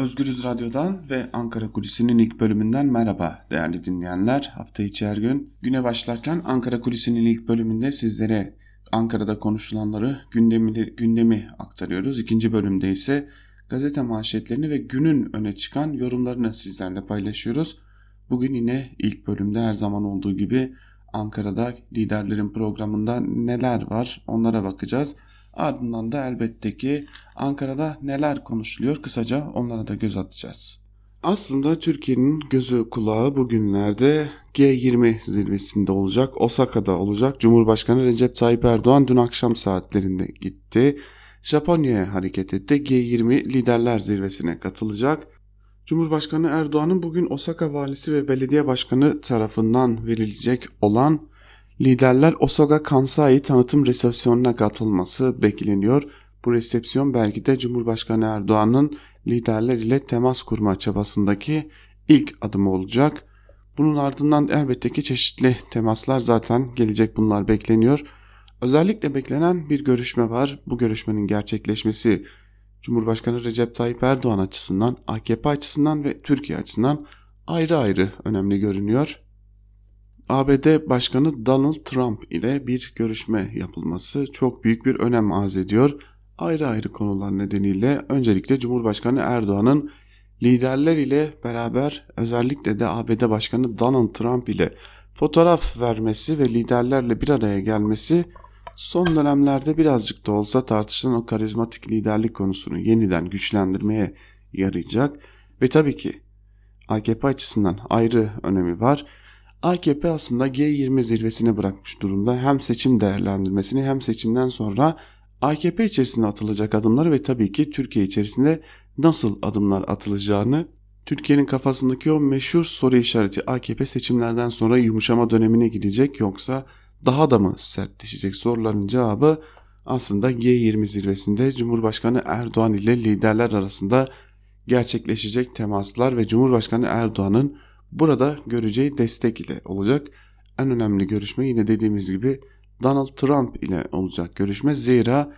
Özgürüz Radyo'dan ve Ankara Kulisi'nin ilk bölümünden merhaba değerli dinleyenler. Hafta içi her gün güne başlarken Ankara Kulisi'nin ilk bölümünde sizlere Ankara'da konuşulanları, gündemi, gündemi aktarıyoruz. İkinci bölümde ise gazete manşetlerini ve günün öne çıkan yorumlarını sizlerle paylaşıyoruz. Bugün yine ilk bölümde her zaman olduğu gibi Ankara'da liderlerin programında neler var onlara bakacağız. Ardından da elbette ki Ankara'da neler konuşuluyor kısaca onlara da göz atacağız. Aslında Türkiye'nin gözü kulağı bugünlerde G20 zirvesinde olacak, Osaka'da olacak. Cumhurbaşkanı Recep Tayyip Erdoğan dün akşam saatlerinde gitti. Japonya'ya hareket etti. G20 liderler zirvesine katılacak. Cumhurbaşkanı Erdoğan'ın bugün Osaka valisi ve belediye başkanı tarafından verilecek olan liderler Osaka Kansai tanıtım resepsiyonuna katılması bekleniyor. Bu resepsiyon belki de Cumhurbaşkanı Erdoğan'ın liderler ile temas kurma çabasındaki ilk adımı olacak. Bunun ardından elbette ki çeşitli temaslar zaten gelecek bunlar bekleniyor. Özellikle beklenen bir görüşme var. Bu görüşmenin gerçekleşmesi Cumhurbaşkanı Recep Tayyip Erdoğan açısından, AKP açısından ve Türkiye açısından ayrı ayrı önemli görünüyor. ABD Başkanı Donald Trump ile bir görüşme yapılması çok büyük bir önem arz ediyor. Ayrı ayrı konular nedeniyle öncelikle Cumhurbaşkanı Erdoğan'ın liderler ile beraber özellikle de ABD Başkanı Donald Trump ile fotoğraf vermesi ve liderlerle bir araya gelmesi son dönemlerde birazcık da olsa tartışılan o karizmatik liderlik konusunu yeniden güçlendirmeye yarayacak ve tabii ki AKP açısından ayrı önemi var. AKP aslında G20 zirvesine bırakmış durumda. Hem seçim değerlendirmesini hem seçimden sonra AKP içerisinde atılacak adımları ve tabii ki Türkiye içerisinde nasıl adımlar atılacağını Türkiye'nin kafasındaki o meşhur soru işareti AKP seçimlerden sonra yumuşama dönemine gidecek yoksa daha da mı sertleşecek soruların cevabı aslında G20 zirvesinde Cumhurbaşkanı Erdoğan ile liderler arasında gerçekleşecek temaslar ve Cumhurbaşkanı Erdoğan'ın burada göreceği destek ile olacak. En önemli görüşme yine dediğimiz gibi Donald Trump ile olacak görüşme. Zira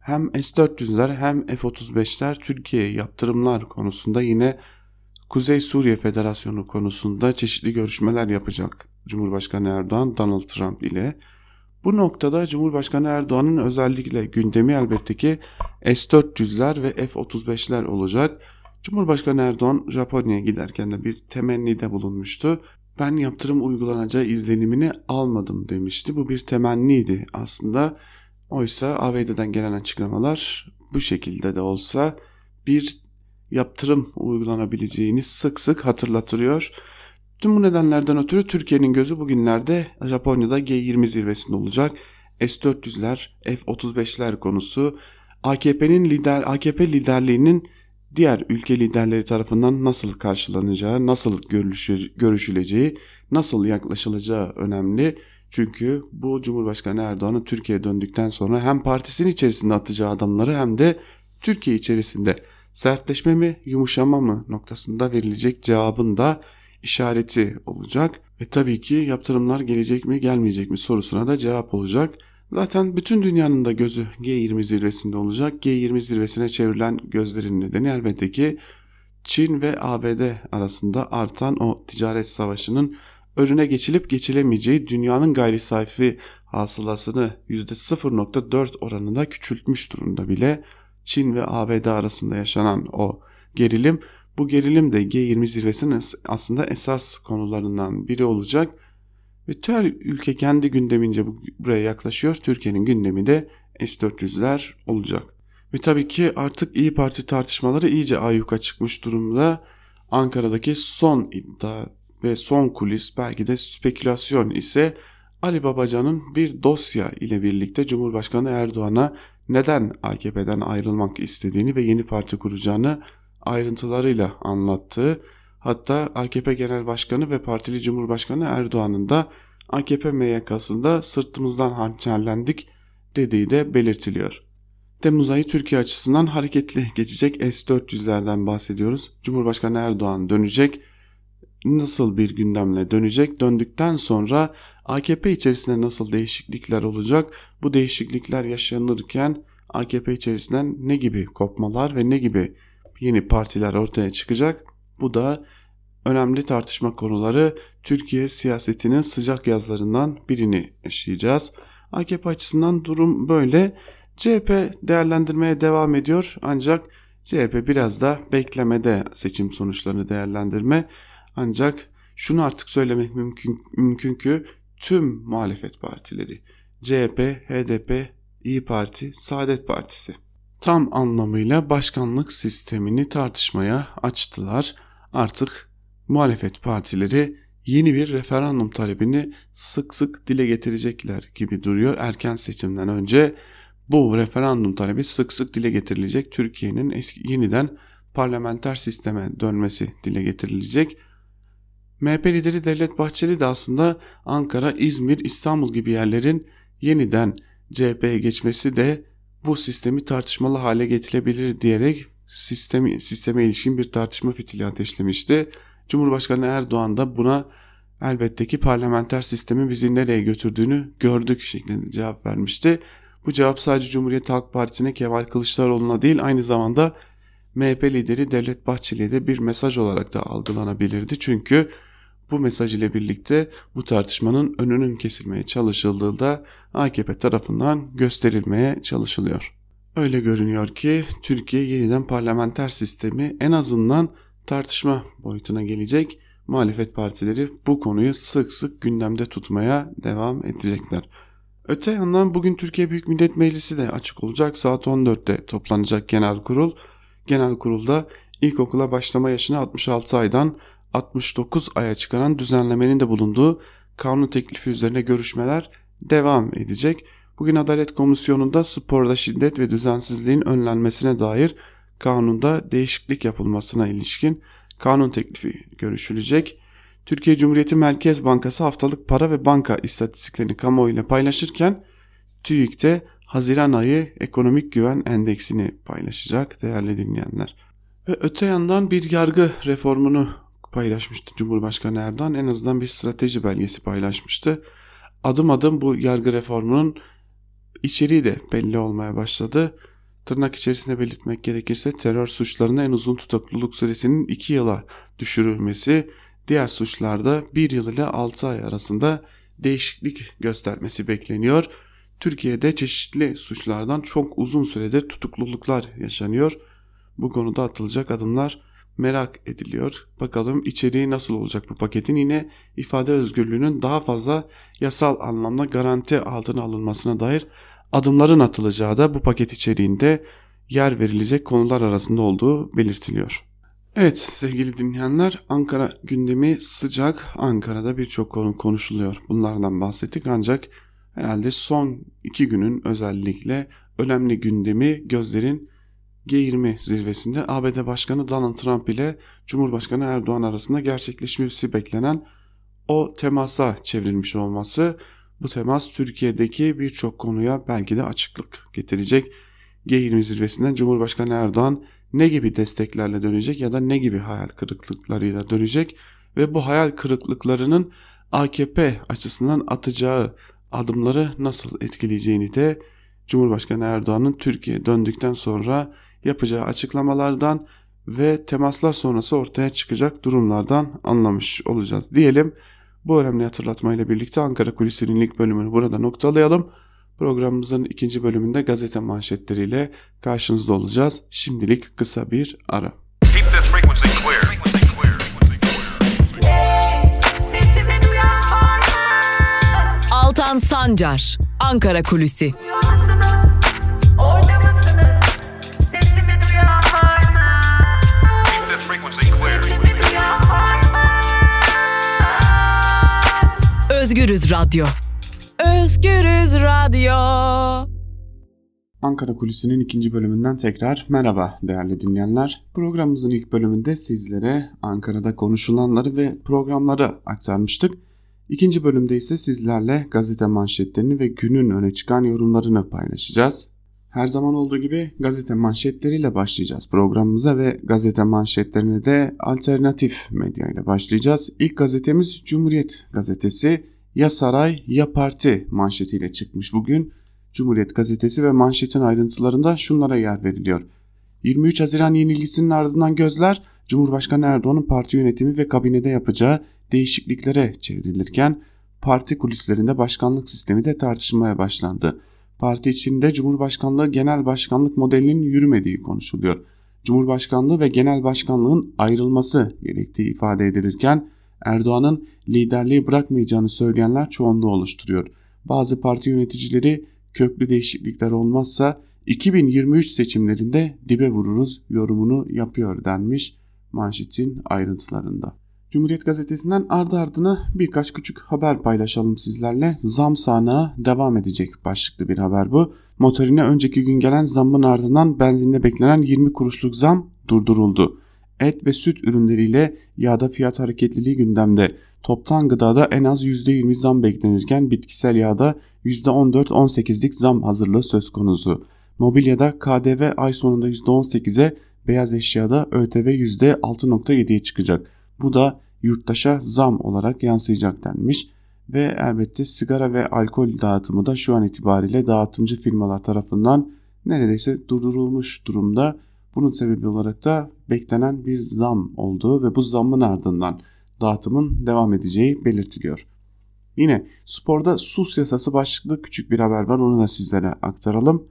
hem S-400'ler hem F-35'ler Türkiye'ye yaptırımlar konusunda yine Kuzey Suriye Federasyonu konusunda çeşitli görüşmeler yapacak Cumhurbaşkanı Erdoğan Donald Trump ile. Bu noktada Cumhurbaşkanı Erdoğan'ın özellikle gündemi elbette ki S-400'ler ve F-35'ler olacak. Cumhurbaşkanı Erdoğan Japonya'ya giderken de bir temennide bulunmuştu. Ben yaptırım uygulanacağı izlenimini almadım demişti. Bu bir temenniydi aslında. Oysa ABD'den gelen açıklamalar bu şekilde de olsa bir yaptırım uygulanabileceğini sık sık hatırlatıyor. Tüm bu nedenlerden ötürü Türkiye'nin gözü bugünlerde Japonya'da G20 zirvesinde olacak. S-400'ler, F-35'ler konusu AKP'nin lider AKP liderliğinin diğer ülke liderleri tarafından nasıl karşılanacağı, nasıl görüşüleceği, nasıl yaklaşılacağı önemli. Çünkü bu Cumhurbaşkanı Erdoğan'ın Türkiye'ye döndükten sonra hem partisinin içerisinde atacağı adamları hem de Türkiye içerisinde sertleşme mi yumuşama mı noktasında verilecek cevabın da işareti olacak. Ve tabii ki yaptırımlar gelecek mi gelmeyecek mi sorusuna da cevap olacak. Zaten bütün dünyanın da gözü G20 zirvesinde olacak. G20 zirvesine çevrilen gözlerin nedeni elbette ki Çin ve ABD arasında artan o ticaret savaşının önüne geçilip geçilemeyeceği dünyanın gayri sayfi hasılasını %0.4 oranında küçültmüş durumda bile Çin ve ABD arasında yaşanan o gerilim bu gerilim de G20 zirvesinin aslında esas konularından biri olacak ve her ülke kendi gündemince buraya yaklaşıyor. Türkiye'nin gündemi de S-400'ler olacak. Ve tabii ki artık İyi Parti tartışmaları iyice ayyuka çıkmış durumda. Ankara'daki son iddia ve son kulis belki de spekülasyon ise Ali Babacan'ın bir dosya ile birlikte Cumhurbaşkanı Erdoğan'a neden AKP'den ayrılmak istediğini ve yeni parti kuracağını ayrıntılarıyla anlattığı Hatta AKP Genel Başkanı ve Partili Cumhurbaşkanı Erdoğan'ın da AKP MYK'sında sırtımızdan hançerlendik dediği de belirtiliyor. Temmuz ayı Türkiye açısından hareketli geçecek S-400'lerden bahsediyoruz. Cumhurbaşkanı Erdoğan dönecek. Nasıl bir gündemle dönecek? Döndükten sonra AKP içerisinde nasıl değişiklikler olacak? Bu değişiklikler yaşanırken AKP içerisinden ne gibi kopmalar ve ne gibi yeni partiler ortaya çıkacak. Bu da önemli tartışma konuları Türkiye siyasetinin sıcak yazlarından birini yaşayacağız. AKP açısından durum böyle. CHP değerlendirmeye devam ediyor ancak CHP biraz da beklemede seçim sonuçlarını değerlendirme. Ancak şunu artık söylemek mümkün, mümkün ki tüm muhalefet partileri CHP, HDP, İyi Parti, Saadet Partisi tam anlamıyla başkanlık sistemini tartışmaya açtılar. Artık muhalefet partileri yeni bir referandum talebini sık sık dile getirecekler gibi duruyor. Erken seçimden önce bu referandum talebi sık sık dile getirilecek. Türkiye'nin eski yeniden parlamenter sisteme dönmesi dile getirilecek. MHP lideri Devlet Bahçeli de aslında Ankara, İzmir, İstanbul gibi yerlerin yeniden CHP'ye geçmesi de bu sistemi tartışmalı hale getirebilir diyerek sistemi, sisteme ilişkin bir tartışma fitili ateşlemişti. Cumhurbaşkanı Erdoğan da buna elbette ki parlamenter sistemin bizi nereye götürdüğünü gördük şeklinde cevap vermişti. Bu cevap sadece Cumhuriyet Halk Partisi'ne Kemal Kılıçdaroğlu'na değil aynı zamanda MHP lideri Devlet Bahçeli'ye de bir mesaj olarak da algılanabilirdi. Çünkü bu mesaj ile birlikte bu tartışmanın önünün kesilmeye çalışıldığı da AKP tarafından gösterilmeye çalışılıyor. Öyle görünüyor ki Türkiye yeniden parlamenter sistemi en azından tartışma boyutuna gelecek. Muhalefet partileri bu konuyu sık sık gündemde tutmaya devam edecekler. Öte yandan bugün Türkiye Büyük Millet Meclisi de açık olacak. Saat 14'te toplanacak genel kurul. Genel kurulda ilkokula başlama yaşını 66 aydan 69 aya çıkaran düzenlemenin de bulunduğu kanun teklifi üzerine görüşmeler devam edecek. Bugün Adalet Komisyonu'nda sporda şiddet ve düzensizliğin önlenmesine dair kanunda değişiklik yapılmasına ilişkin kanun teklifi görüşülecek. Türkiye Cumhuriyeti Merkez Bankası haftalık para ve banka istatistiklerini kamuoyuyla paylaşırken TÜİK de Haziran ayı ekonomik güven endeksini paylaşacak değerli dinleyenler. Ve öte yandan bir yargı reformunu paylaşmıştı Cumhurbaşkanı Erdoğan. En azından bir strateji belgesi paylaşmıştı. Adım adım bu yargı reformunun içeriği de belli olmaya başladı. Tırnak içerisinde belirtmek gerekirse terör suçlarına en uzun tutukluluk süresinin 2 yıla düşürülmesi, diğer suçlarda 1 yıl ile 6 ay arasında değişiklik göstermesi bekleniyor. Türkiye'de çeşitli suçlardan çok uzun süredir tutukluluklar yaşanıyor. Bu konuda atılacak adımlar merak ediliyor. Bakalım içeriği nasıl olacak bu paketin yine ifade özgürlüğünün daha fazla yasal anlamda garanti altına alınmasına dair adımların atılacağı da bu paket içeriğinde yer verilecek konular arasında olduğu belirtiliyor. Evet sevgili dinleyenler Ankara gündemi sıcak. Ankara'da birçok konu konuşuluyor. Bunlardan bahsettik ancak herhalde son iki günün özellikle önemli gündemi gözlerin G20 zirvesinde ABD Başkanı Donald Trump ile Cumhurbaşkanı Erdoğan arasında gerçekleşmesi beklenen o temasa çevrilmiş olması bu temas Türkiye'deki birçok konuya belki de açıklık getirecek. G20 zirvesinden Cumhurbaşkanı Erdoğan ne gibi desteklerle dönecek ya da ne gibi hayal kırıklıklarıyla dönecek ve bu hayal kırıklıklarının AKP açısından atacağı adımları nasıl etkileyeceğini de Cumhurbaşkanı Erdoğan'ın Türkiye döndükten sonra yapacağı açıklamalardan ve temaslar sonrası ortaya çıkacak durumlardan anlamış olacağız diyelim. Bu önemli hatırlatmayla birlikte Ankara Kulisi'nin ilk bölümünü burada noktalayalım. Programımızın ikinci bölümünde gazete manşetleriyle karşınızda olacağız. Şimdilik kısa bir ara. Altan Sancar, Ankara Kulüsi. Özgürüz Radyo. Özgürüz Radyo. Ankara Kulisi'nin ikinci bölümünden tekrar merhaba değerli dinleyenler. Programımızın ilk bölümünde sizlere Ankara'da konuşulanları ve programları aktarmıştık. İkinci bölümde ise sizlerle gazete manşetlerini ve günün öne çıkan yorumlarını paylaşacağız. Her zaman olduğu gibi gazete manşetleriyle başlayacağız programımıza ve gazete manşetlerine de alternatif medya ile başlayacağız. İlk gazetemiz Cumhuriyet gazetesi ya saray ya parti manşetiyle çıkmış bugün. Cumhuriyet gazetesi ve manşetin ayrıntılarında şunlara yer veriliyor. 23 Haziran yenilgisinin ardından gözler Cumhurbaşkanı Erdoğan'ın parti yönetimi ve kabinede yapacağı değişikliklere çevrilirken parti kulislerinde başkanlık sistemi de tartışılmaya başlandı. Parti içinde Cumhurbaşkanlığı genel başkanlık modelinin yürümediği konuşuluyor. Cumhurbaşkanlığı ve genel başkanlığın ayrılması gerektiği ifade edilirken Erdoğan'ın liderliği bırakmayacağını söyleyenler çoğunluğu oluşturuyor. Bazı parti yöneticileri köklü değişiklikler olmazsa 2023 seçimlerinde dibe vururuz yorumunu yapıyor denmiş manşetin ayrıntılarında. Cumhuriyet Gazetesi'nden ardı ardına birkaç küçük haber paylaşalım sizlerle. Zam sahnağı devam edecek başlıklı bir haber bu. Motorine önceki gün gelen zammın ardından benzinde beklenen 20 kuruşluk zam durduruldu. Et ve süt ürünleriyle yağda fiyat hareketliliği gündemde. Toptan gıdada en az %20 zam beklenirken bitkisel yağda %14-18'lik zam hazırlığı söz konusu. Mobilyada KDV ay sonunda %18'e, beyaz eşyada ÖTV %6.7'ye çıkacak. Bu da yurttaşa zam olarak yansıyacak denmiş ve elbette sigara ve alkol dağıtımı da şu an itibariyle dağıtımcı firmalar tarafından neredeyse durdurulmuş durumda. Bunun sebebi olarak da beklenen bir zam olduğu ve bu zammın ardından dağıtımın devam edeceği belirtiliyor. Yine sporda sus yasası başlıklı küçük bir haber var onu da sizlere aktaralım.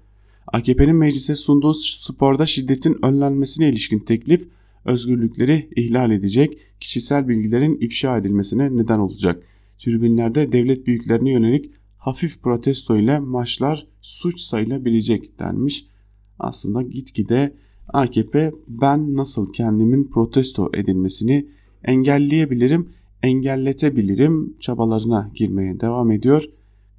AKP'nin meclise sunduğu sporda şiddetin önlenmesine ilişkin teklif özgürlükleri ihlal edecek, kişisel bilgilerin ifşa edilmesine neden olacak. Tribünlerde devlet büyüklerine yönelik hafif protesto ile maçlar suç sayılabilecek denmiş. Aslında gitgide AKP ben nasıl kendimin protesto edilmesini engelleyebilirim, engelletebilirim çabalarına girmeye devam ediyor.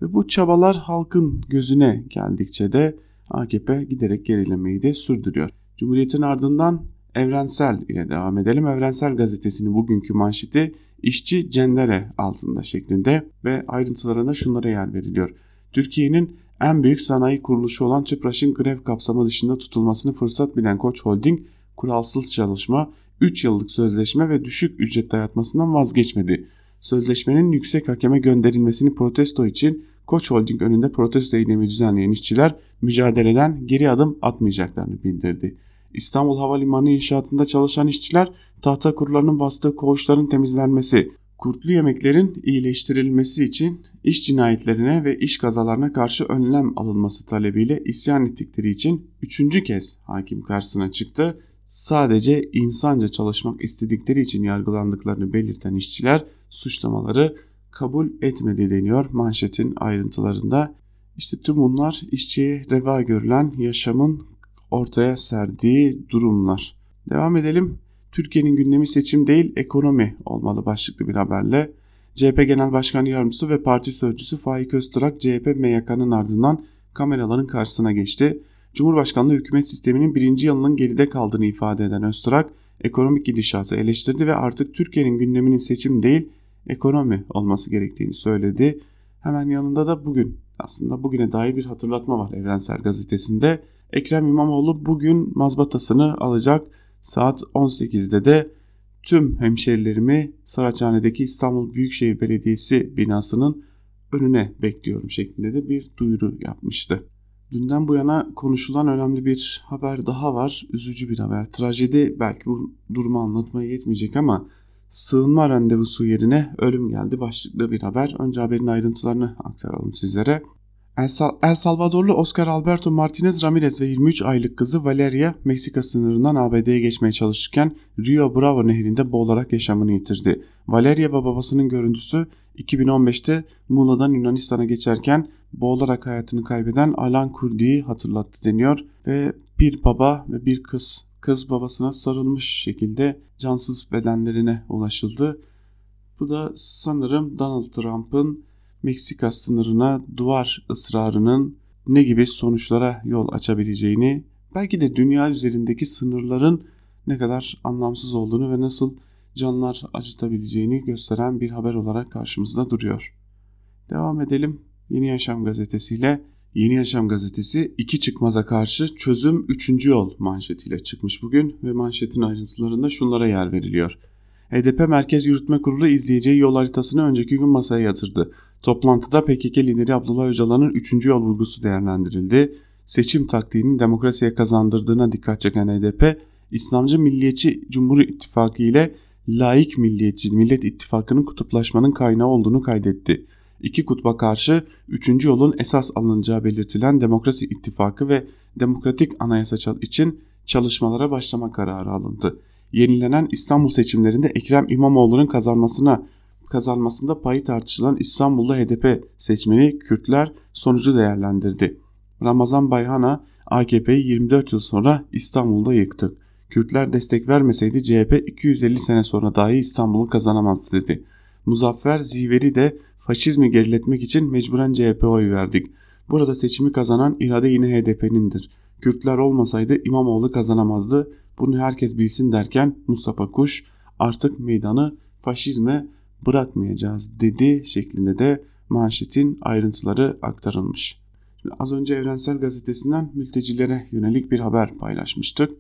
Ve bu çabalar halkın gözüne geldikçe de AKP giderek gerilemeyi de sürdürüyor. Cumhuriyetin ardından Evrensel ile devam edelim. Evrensel gazetesinin bugünkü manşeti işçi cendere altında şeklinde ve ayrıntılarında şunlara yer veriliyor. Türkiye'nin en büyük sanayi kuruluşu olan TÜPRAŞ'ın grev kapsamı dışında tutulmasını fırsat bilen Koç Holding kuralsız çalışma, 3 yıllık sözleşme ve düşük ücret dayatmasından vazgeçmedi. Sözleşmenin yüksek hakeme gönderilmesini protesto için Koç Holding önünde protesto eylemi düzenleyen işçiler mücadeleden geri adım atmayacaklarını bildirdi. İstanbul Havalimanı inşaatında çalışan işçiler tahta kurularının bastığı koğuşların temizlenmesi, kurtlu yemeklerin iyileştirilmesi için iş cinayetlerine ve iş kazalarına karşı önlem alınması talebiyle isyan ettikleri için üçüncü kez hakim karşısına çıktı. Sadece insanca çalışmak istedikleri için yargılandıklarını belirten işçiler suçlamaları kabul etmedi deniyor manşetin ayrıntılarında. İşte tüm bunlar işçiye reva görülen yaşamın ortaya serdiği durumlar. Devam edelim. Türkiye'nin gündemi seçim değil ekonomi olmalı başlıklı bir haberle. CHP Genel Başkan Yardımcısı ve Parti Sözcüsü Faik Öztürk CHP MYK'nın ardından kameraların karşısına geçti. Cumhurbaşkanlığı hükümet sisteminin birinci yılının geride kaldığını ifade eden Öztürk, ekonomik gidişatı eleştirdi ve artık Türkiye'nin gündeminin seçim değil ekonomi olması gerektiğini söyledi. Hemen yanında da bugün aslında bugüne dair bir hatırlatma var Evrensel Gazetesi'nde. Ekrem İmamoğlu bugün mazbatasını alacak. Saat 18'de de tüm hemşerilerimi Saraçhane'deki İstanbul Büyükşehir Belediyesi binasının önüne bekliyorum şeklinde de bir duyuru yapmıştı. Dünden bu yana konuşulan önemli bir haber daha var. Üzücü bir haber. Trajedi belki bu durumu anlatmaya yetmeyecek ama sığınma randevusu yerine ölüm geldi başlıklı bir haber. Önce haberin ayrıntılarını aktaralım sizlere. El, Sal El Salvadorlu Oscar Alberto Martinez Ramirez ve 23 aylık kızı Valeria Meksika sınırından ABD'ye geçmeye çalışırken Rio Bravo nehrinde boğularak yaşamını yitirdi. Valeria ve babasının görüntüsü 2015'te Muğla'dan Yunanistan'a geçerken boğularak hayatını kaybeden Alan Kurdi'yi hatırlattı deniyor ve bir baba ve bir kız kız babasına sarılmış şekilde cansız bedenlerine ulaşıldı. Bu da sanırım Donald Trump'ın Meksika sınırına duvar ısrarının ne gibi sonuçlara yol açabileceğini, belki de dünya üzerindeki sınırların ne kadar anlamsız olduğunu ve nasıl canlar acıtabileceğini gösteren bir haber olarak karşımızda duruyor. Devam edelim Yeni Yaşam gazetesiyle. Yeni Yaşam gazetesi iki çıkmaza karşı çözüm üçüncü yol manşetiyle çıkmış bugün ve manşetin ayrıntılarında şunlara yer veriliyor. HDP Merkez Yürütme Kurulu izleyeceği yol haritasını önceki gün masaya yatırdı. Toplantıda PKK lideri Abdullah Öcalan'ın 3. yol vurgusu değerlendirildi. seçim taktiğinin demokrasiye kazandırdığına dikkat çeken HDP, İslamcı Milliyetçi Cumhur İttifakı ile laik milliyetçi Millet İttifakı'nın kutuplaşmanın kaynağı olduğunu kaydetti. İki kutba karşı üçüncü yolun esas alınacağı belirtilen Demokrasi İttifakı ve Demokratik Anayasa için çalışmalara başlama kararı alındı. Yenilenen İstanbul seçimlerinde Ekrem İmamoğlu'nun kazanmasına kazanmasında payı tartışılan İstanbul'da HDP seçmeni Kürtler sonucu değerlendirdi. Ramazan Bayhan'a AKP'yi 24 yıl sonra İstanbul'da yıktı. Kürtler destek vermeseydi CHP 250 sene sonra dahi İstanbul'u kazanamazdı dedi. Muzaffer Ziveri de faşizmi geriletmek için mecburen CHP oy verdik. Burada seçimi kazanan irade yine HDP'nindir. Kürtler olmasaydı İmamoğlu kazanamazdı. Bunu herkes bilsin derken Mustafa Kuş artık meydanı faşizme bırakmayacağız dedi şeklinde de manşetin ayrıntıları aktarılmış. Şimdi az önce Evrensel Gazetesi'nden mültecilere yönelik bir haber paylaşmıştık.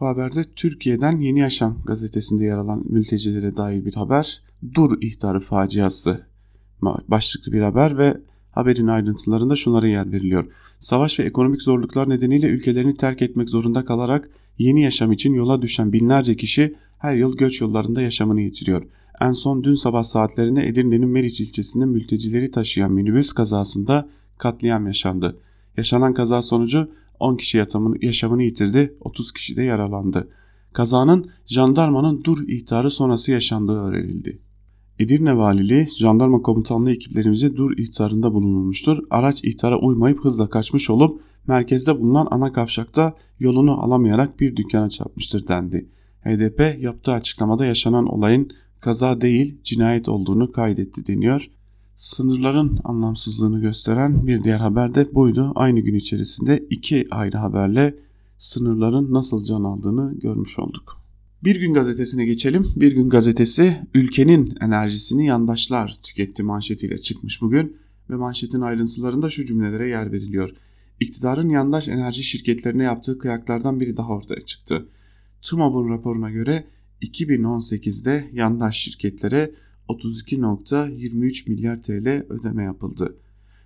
Bu haberde Türkiye'den Yeni Yaşam gazetesinde yer alan mültecilere dair bir haber. Dur ihtarı faciası başlıklı bir haber ve haberin ayrıntılarında şunlara yer veriliyor. Savaş ve ekonomik zorluklar nedeniyle ülkelerini terk etmek zorunda kalarak yeni yaşam için yola düşen binlerce kişi her yıl göç yollarında yaşamını yitiriyor. En son dün sabah saatlerinde Edirne'nin Meriç ilçesinde mültecileri taşıyan minibüs kazasında katliam yaşandı. Yaşanan kaza sonucu 10 kişi yaşamını yitirdi, 30 kişi de yaralandı. Kazanın jandarmanın dur ihtarı sonrası yaşandığı öğrenildi. Edirne Valiliği jandarma komutanlığı ekiplerimize dur ihtarında bulunulmuştur. Araç ihtara uymayıp hızla kaçmış olup merkezde bulunan ana kavşakta yolunu alamayarak bir dükkana çarpmıştır dendi. HDP yaptığı açıklamada yaşanan olayın kaza değil cinayet olduğunu kaydetti deniyor. Sınırların anlamsızlığını gösteren bir diğer haber de buydu. Aynı gün içerisinde iki ayrı haberle sınırların nasıl can aldığını görmüş olduk. Bir gün gazetesine geçelim. Bir gün gazetesi ülkenin enerjisini yandaşlar tüketti manşetiyle çıkmış bugün ve manşetin ayrıntılarında şu cümlelere yer veriliyor. İktidarın yandaş enerji şirketlerine yaptığı kıyaklardan biri daha ortaya çıktı. TUMOB'un raporuna göre 2018'de yandaş şirketlere 32.23 milyar TL ödeme yapıldı.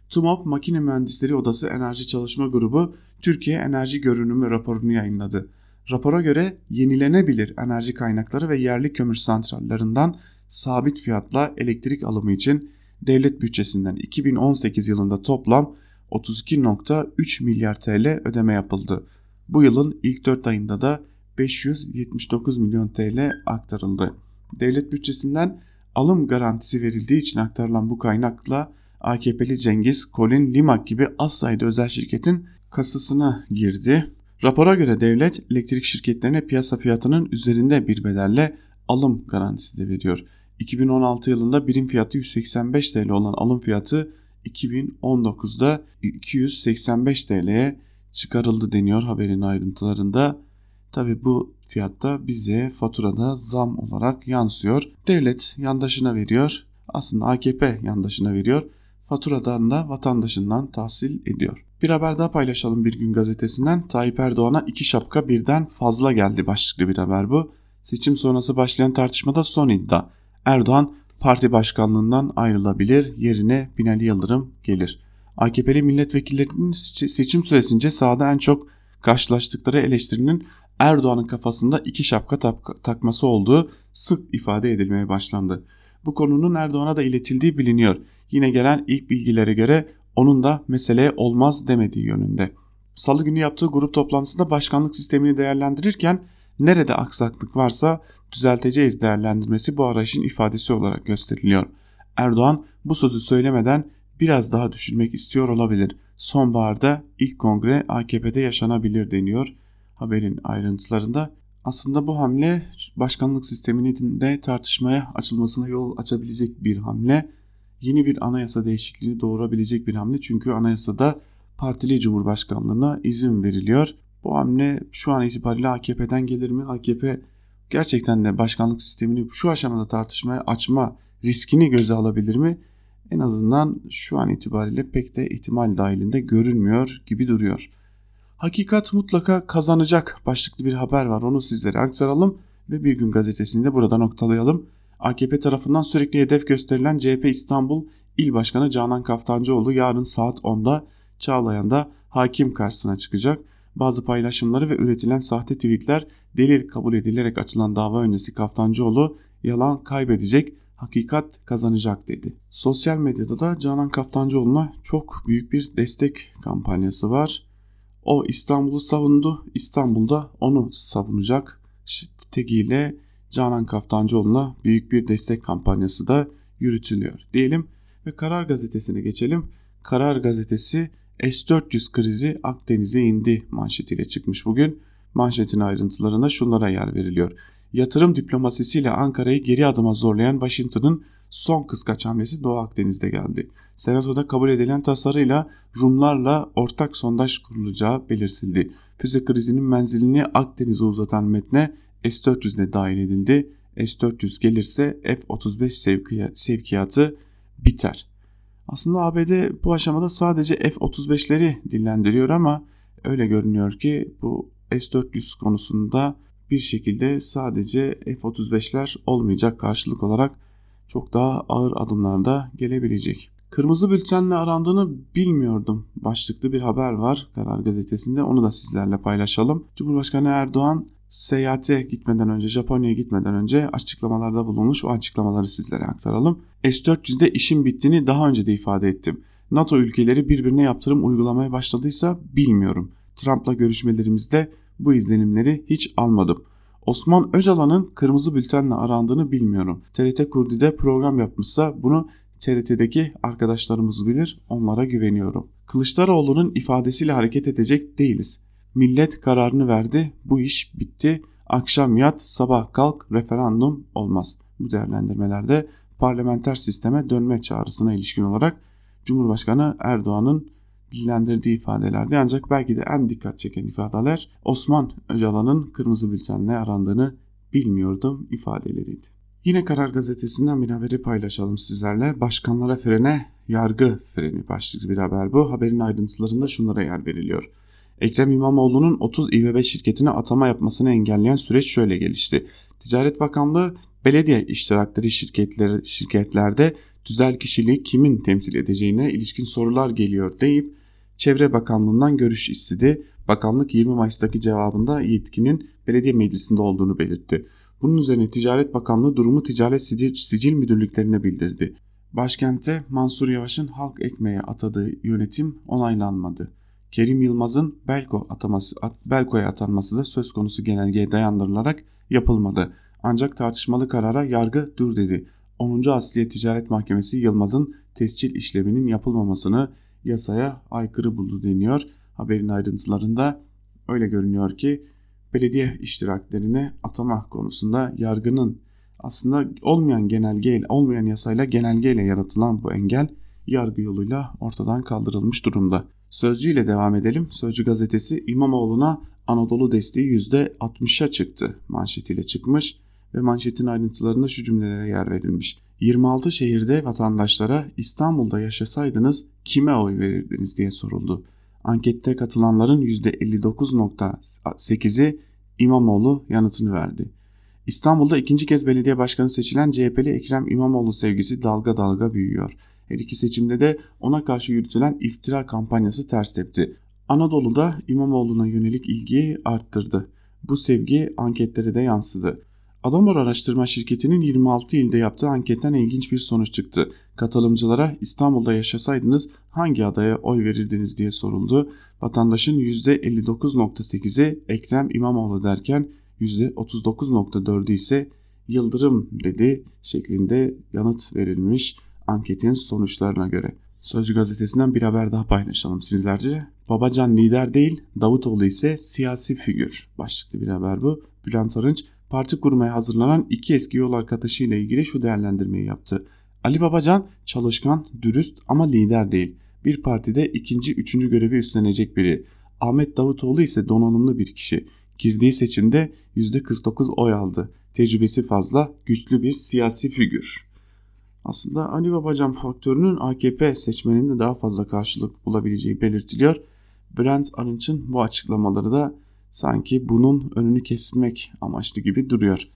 TUMOP Makine Mühendisleri Odası Enerji Çalışma Grubu Türkiye Enerji Görünümü raporunu yayınladı. Rapora göre yenilenebilir enerji kaynakları ve yerli kömür santrallerinden sabit fiyatla elektrik alımı için devlet bütçesinden 2018 yılında toplam 32.3 milyar TL ödeme yapıldı. Bu yılın ilk 4 ayında da 579 milyon TL aktarıldı. Devlet bütçesinden alım garantisi verildiği için aktarılan bu kaynakla AKP'li Cengiz, Colin, Limak gibi az sayıda özel şirketin kasasına girdi. Rapora göre devlet elektrik şirketlerine piyasa fiyatının üzerinde bir bedelle alım garantisi de veriyor. 2016 yılında birim fiyatı 185 TL olan alım fiyatı 2019'da 285 TL'ye çıkarıldı deniyor haberin ayrıntılarında. Tabi bu fiyatta bize faturada zam olarak yansıyor. Devlet yandaşına veriyor. Aslında AKP yandaşına veriyor. Faturadan da vatandaşından tahsil ediyor. Bir haber daha paylaşalım bir gün gazetesinden. Tayyip Erdoğan'a iki şapka birden fazla geldi başlıklı bir haber bu. Seçim sonrası başlayan tartışmada son iddia. Erdoğan parti başkanlığından ayrılabilir, yerine Binali Yıldırım gelir. AKP'li milletvekillerinin seçim süresince sahada en çok karşılaştıkları eleştirinin Erdoğan'ın kafasında iki şapka takması olduğu sık ifade edilmeye başlandı. Bu konunun Erdoğan'a da iletildiği biliniyor. Yine gelen ilk bilgilere göre onun da meseleye olmaz demediği yönünde. Salı günü yaptığı grup toplantısında başkanlık sistemini değerlendirirken nerede aksaklık varsa düzelteceğiz değerlendirmesi bu arayışın ifadesi olarak gösteriliyor. Erdoğan bu sözü söylemeden biraz daha düşünmek istiyor olabilir. Sonbaharda ilk kongre AKP'de yaşanabilir deniyor haberin ayrıntılarında. Aslında bu hamle başkanlık sisteminin de tartışmaya açılmasına yol açabilecek bir hamle. Yeni bir anayasa değişikliğini doğurabilecek bir hamle. Çünkü anayasada partili cumhurbaşkanlığına izin veriliyor. Bu hamle şu an itibariyle AKP'den gelir mi? AKP gerçekten de başkanlık sistemini şu aşamada tartışmaya açma riskini göze alabilir mi? En azından şu an itibariyle pek de ihtimal dahilinde görünmüyor gibi duruyor. Hakikat mutlaka kazanacak başlıklı bir haber var. Onu sizlere aktaralım ve bir gün gazetesini de burada noktalayalım. AKP tarafından sürekli hedef gösterilen CHP İstanbul İl Başkanı Canan Kaftancıoğlu yarın saat 10'da Çağlayan'da hakim karşısına çıkacak. Bazı paylaşımları ve üretilen sahte tweetler delil kabul edilerek açılan dava öncesi Kaftancıoğlu yalan kaybedecek, hakikat kazanacak dedi. Sosyal medyada da Canan Kaftancıoğlu'na çok büyük bir destek kampanyası var. O İstanbul'u savundu, İstanbul'da onu savunacak tegiyle Canan Kaftancıoğlu'na büyük bir destek kampanyası da yürütülüyor diyelim ve Karar Gazetesi'ne geçelim. Karar Gazetesi S-400 krizi Akdeniz'e indi manşetiyle çıkmış bugün. Manşetin ayrıntılarına şunlara yer veriliyor. Yatırım diplomasisiyle Ankara'yı geri adıma zorlayan Washington'ın son kıskaç hamlesi Doğu Akdeniz'de geldi. Senatoda kabul edilen tasarıyla Rumlarla ortak sondaj kurulacağı belirtildi. Füze krizinin menzilini Akdeniz'e uzatan metne S-400 de dahil edildi. S-400 gelirse F-35 sevkiyatı biter. Aslında ABD bu aşamada sadece F-35'leri dillendiriyor ama öyle görünüyor ki bu S-400 konusunda bir şekilde sadece F-35'ler olmayacak karşılık olarak çok daha ağır adımlarda gelebilecek. Kırmızı bültenle arandığını bilmiyordum. Başlıklı bir haber var Karar Gazetesi'nde. Onu da sizlerle paylaşalım. Cumhurbaşkanı Erdoğan seyahate gitmeden önce, Japonya'ya gitmeden önce açıklamalarda bulunmuş. O açıklamaları sizlere aktaralım. S-400'de işin bittiğini daha önce de ifade ettim. NATO ülkeleri birbirine yaptırım uygulamaya başladıysa bilmiyorum. Trump'la görüşmelerimizde bu izlenimleri hiç almadım. Osman Öcalan'ın kırmızı bültenle arandığını bilmiyorum. TRT Kurdi'de program yapmışsa bunu TRT'deki arkadaşlarımız bilir, onlara güveniyorum. Kılıçdaroğlu'nun ifadesiyle hareket edecek değiliz. Millet kararını verdi, bu iş bitti. Akşam yat, sabah kalk, referandum olmaz. Bu değerlendirmelerde parlamenter sisteme dönme çağrısına ilişkin olarak Cumhurbaşkanı Erdoğan'ın dillendirdiği ifadelerde ancak belki de en dikkat çeken ifadeler Osman Öcalan'ın kırmızı bültenle arandığını bilmiyordum ifadeleriydi. Yine Karar Gazetesi'nden bir haberi paylaşalım sizlerle. Başkanlara frene, yargı freni başlıklı bir haber bu. Haberin ayrıntılarında şunlara yer veriliyor. Ekrem İmamoğlu'nun 30 İBB şirketine atama yapmasını engelleyen süreç şöyle gelişti. Ticaret Bakanlığı belediye iştirakleri şirketleri, şirketlerde tüzel kişiliği kimin temsil edeceğine ilişkin sorular geliyor deyip Çevre Bakanlığı'ndan görüş istedi. Bakanlık 20 Mayıs'taki cevabında yetkinin belediye meclisinde olduğunu belirtti. Bunun üzerine Ticaret Bakanlığı durumu ticaret sicil, sicil müdürlüklerine bildirdi. Başkente Mansur Yavaş'ın halk ekmeğe atadığı yönetim onaylanmadı. Kerim Yılmaz'ın Belko ataması, Belko'ya atanması da söz konusu genelgeye dayandırılarak yapılmadı. Ancak tartışmalı karara yargı dur dedi. 10. Asliye Ticaret Mahkemesi Yılmaz'ın tescil işleminin yapılmamasını yasaya aykırı buldu deniyor. Haberin ayrıntılarında öyle görünüyor ki belediye iştiraklerine atama konusunda yargının aslında olmayan genelgeyle, olmayan yasayla genelgeyle yaratılan bu engel yargı yoluyla ortadan kaldırılmış durumda. Sözcü ile devam edelim. Sözcü gazetesi İmamoğlu'na Anadolu desteği %60'a çıktı manşetiyle çıkmış ve manşetin ayrıntılarında şu cümlelere yer verilmiş. 26 şehirde vatandaşlara İstanbul'da yaşasaydınız kime oy verirdiniz diye soruldu. Ankette katılanların %59.8'i İmamoğlu yanıtını verdi. İstanbul'da ikinci kez belediye başkanı seçilen CHP'li Ekrem İmamoğlu sevgisi dalga dalga büyüyor. Her iki seçimde de ona karşı yürütülen iftira kampanyası ters tepti. Anadolu'da İmamoğlu'na yönelik ilgiyi arttırdı. Bu sevgi anketlere de yansıdı. Adamor Araştırma Şirketi'nin 26 ilde yaptığı anketten ilginç bir sonuç çıktı. Katılımcılara İstanbul'da yaşasaydınız hangi adaya oy verirdiniz diye soruldu. Vatandaşın %59.8'i Ekrem İmamoğlu derken %39.4'ü ise Yıldırım dedi şeklinde yanıt verilmiş anketin sonuçlarına göre. Sözcü gazetesinden bir haber daha paylaşalım sizlerce. Babacan lider değil, Davutoğlu ise siyasi figür. Başlıklı bir haber bu. Bülent Arınç parti kurmaya hazırlanan iki eski yol arkadaşı ile ilgili şu değerlendirmeyi yaptı. Ali Babacan çalışkan, dürüst ama lider değil. Bir partide ikinci, üçüncü görevi üstlenecek biri. Ahmet Davutoğlu ise donanımlı bir kişi. Girdiği seçimde %49 oy aldı. Tecrübesi fazla, güçlü bir siyasi figür. Aslında Ali Babacan faktörünün AKP seçmeninde daha fazla karşılık bulabileceği belirtiliyor. Bülent Arınç'ın bu açıklamaları da sanki bunun önünü kesmek amaçlı gibi duruyor.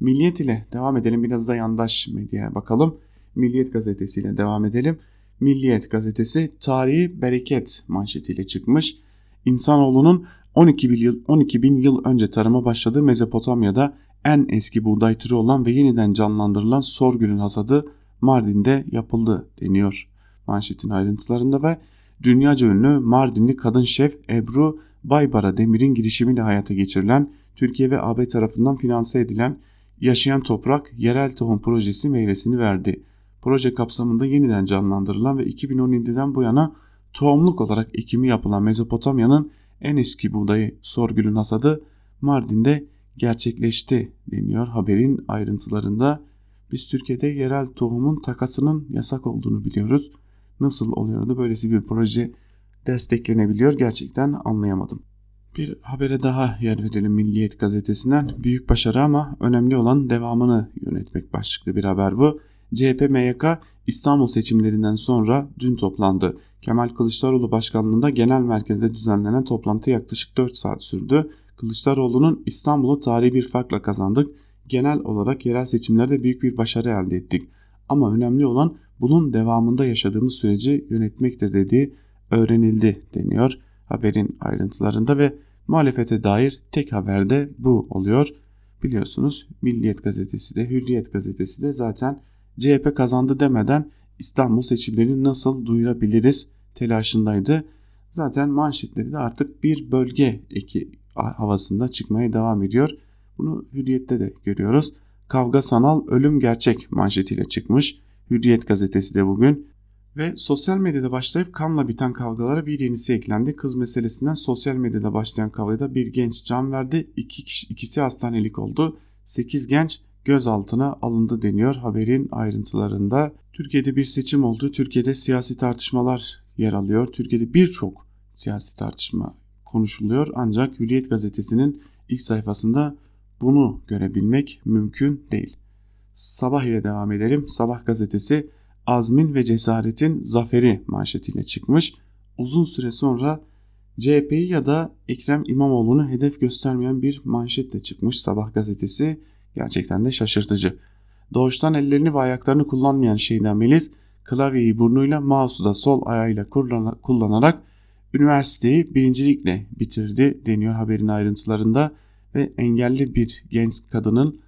Milliyet ile devam edelim biraz da yandaş medyaya bakalım. Milliyet gazetesiyle devam edelim. Milliyet gazetesi tarihi bereket manşetiyle çıkmış. İnsanoğlunun 12 bin, yıl, 12 bin yıl önce tarıma başladığı Mezopotamya'da en eski buğday türü olan ve yeniden canlandırılan sorgülün hasadı Mardin'de yapıldı deniyor manşetin ayrıntılarında ve dünyaca ünlü Mardinli kadın şef Ebru Baybara Demir'in girişimiyle hayata geçirilen Türkiye ve AB tarafından finanse edilen Yaşayan Toprak Yerel Tohum Projesi meyvesini verdi. Proje kapsamında yeniden canlandırılan ve 2017'den bu yana tohumluk olarak ekimi yapılan Mezopotamya'nın en eski buğdayı sorgülün hasadı Mardin'de gerçekleşti deniyor haberin ayrıntılarında. Biz Türkiye'de yerel tohumun takasının yasak olduğunu biliyoruz. Nasıl oluyordu böylesi bir proje desteklenebiliyor gerçekten anlayamadım. Bir habere daha yer verelim Milliyet gazetesinden. Büyük başarı ama önemli olan devamını yönetmek başlıklı bir haber bu. CHP MYK İstanbul seçimlerinden sonra dün toplandı. Kemal Kılıçdaroğlu başkanlığında genel merkezde düzenlenen toplantı yaklaşık 4 saat sürdü. Kılıçdaroğlu'nun İstanbul'u tarihi bir farkla kazandık. Genel olarak yerel seçimlerde büyük bir başarı elde ettik. Ama önemli olan bunun devamında yaşadığımız süreci yönetmektir dediği öğrenildi deniyor haberin ayrıntılarında ve muhalefete dair tek haberde bu oluyor. Biliyorsunuz Milliyet gazetesi de Hürriyet gazetesi de zaten CHP kazandı demeden İstanbul seçimlerini nasıl duyurabiliriz telaşındaydı. Zaten manşetleri de artık bir bölge eki havasında çıkmaya devam ediyor. Bunu Hürriyet'te de görüyoruz. Kavga sanal, ölüm gerçek manşetiyle çıkmış. Hürriyet gazetesi de bugün ve sosyal medyada başlayıp kanla biten kavgalara bir yenisi eklendi. Kız meselesinden sosyal medyada başlayan kavgada bir genç can verdi. İki kişi, ikisi hastanelik oldu. 8 genç gözaltına alındı deniyor haberin ayrıntılarında. Türkiye'de bir seçim oldu. Türkiye'de siyasi tartışmalar yer alıyor. Türkiye'de birçok siyasi tartışma konuşuluyor. Ancak Hürriyet gazetesinin ilk sayfasında bunu görebilmek mümkün değil. Sabah ile devam edelim. Sabah gazetesi azmin ve cesaretin zaferi manşetiyle çıkmış. Uzun süre sonra CHP'yi ya da Ekrem İmamoğlu'nu hedef göstermeyen bir manşetle çıkmış Sabah gazetesi. Gerçekten de şaşırtıcı. Doğuştan ellerini ve ayaklarını kullanmayan Şeyda Melis klavyeyi burnuyla mouse'u da sol ayağıyla kullanarak üniversiteyi birincilikle bitirdi deniyor haberin ayrıntılarında ve engelli bir genç kadının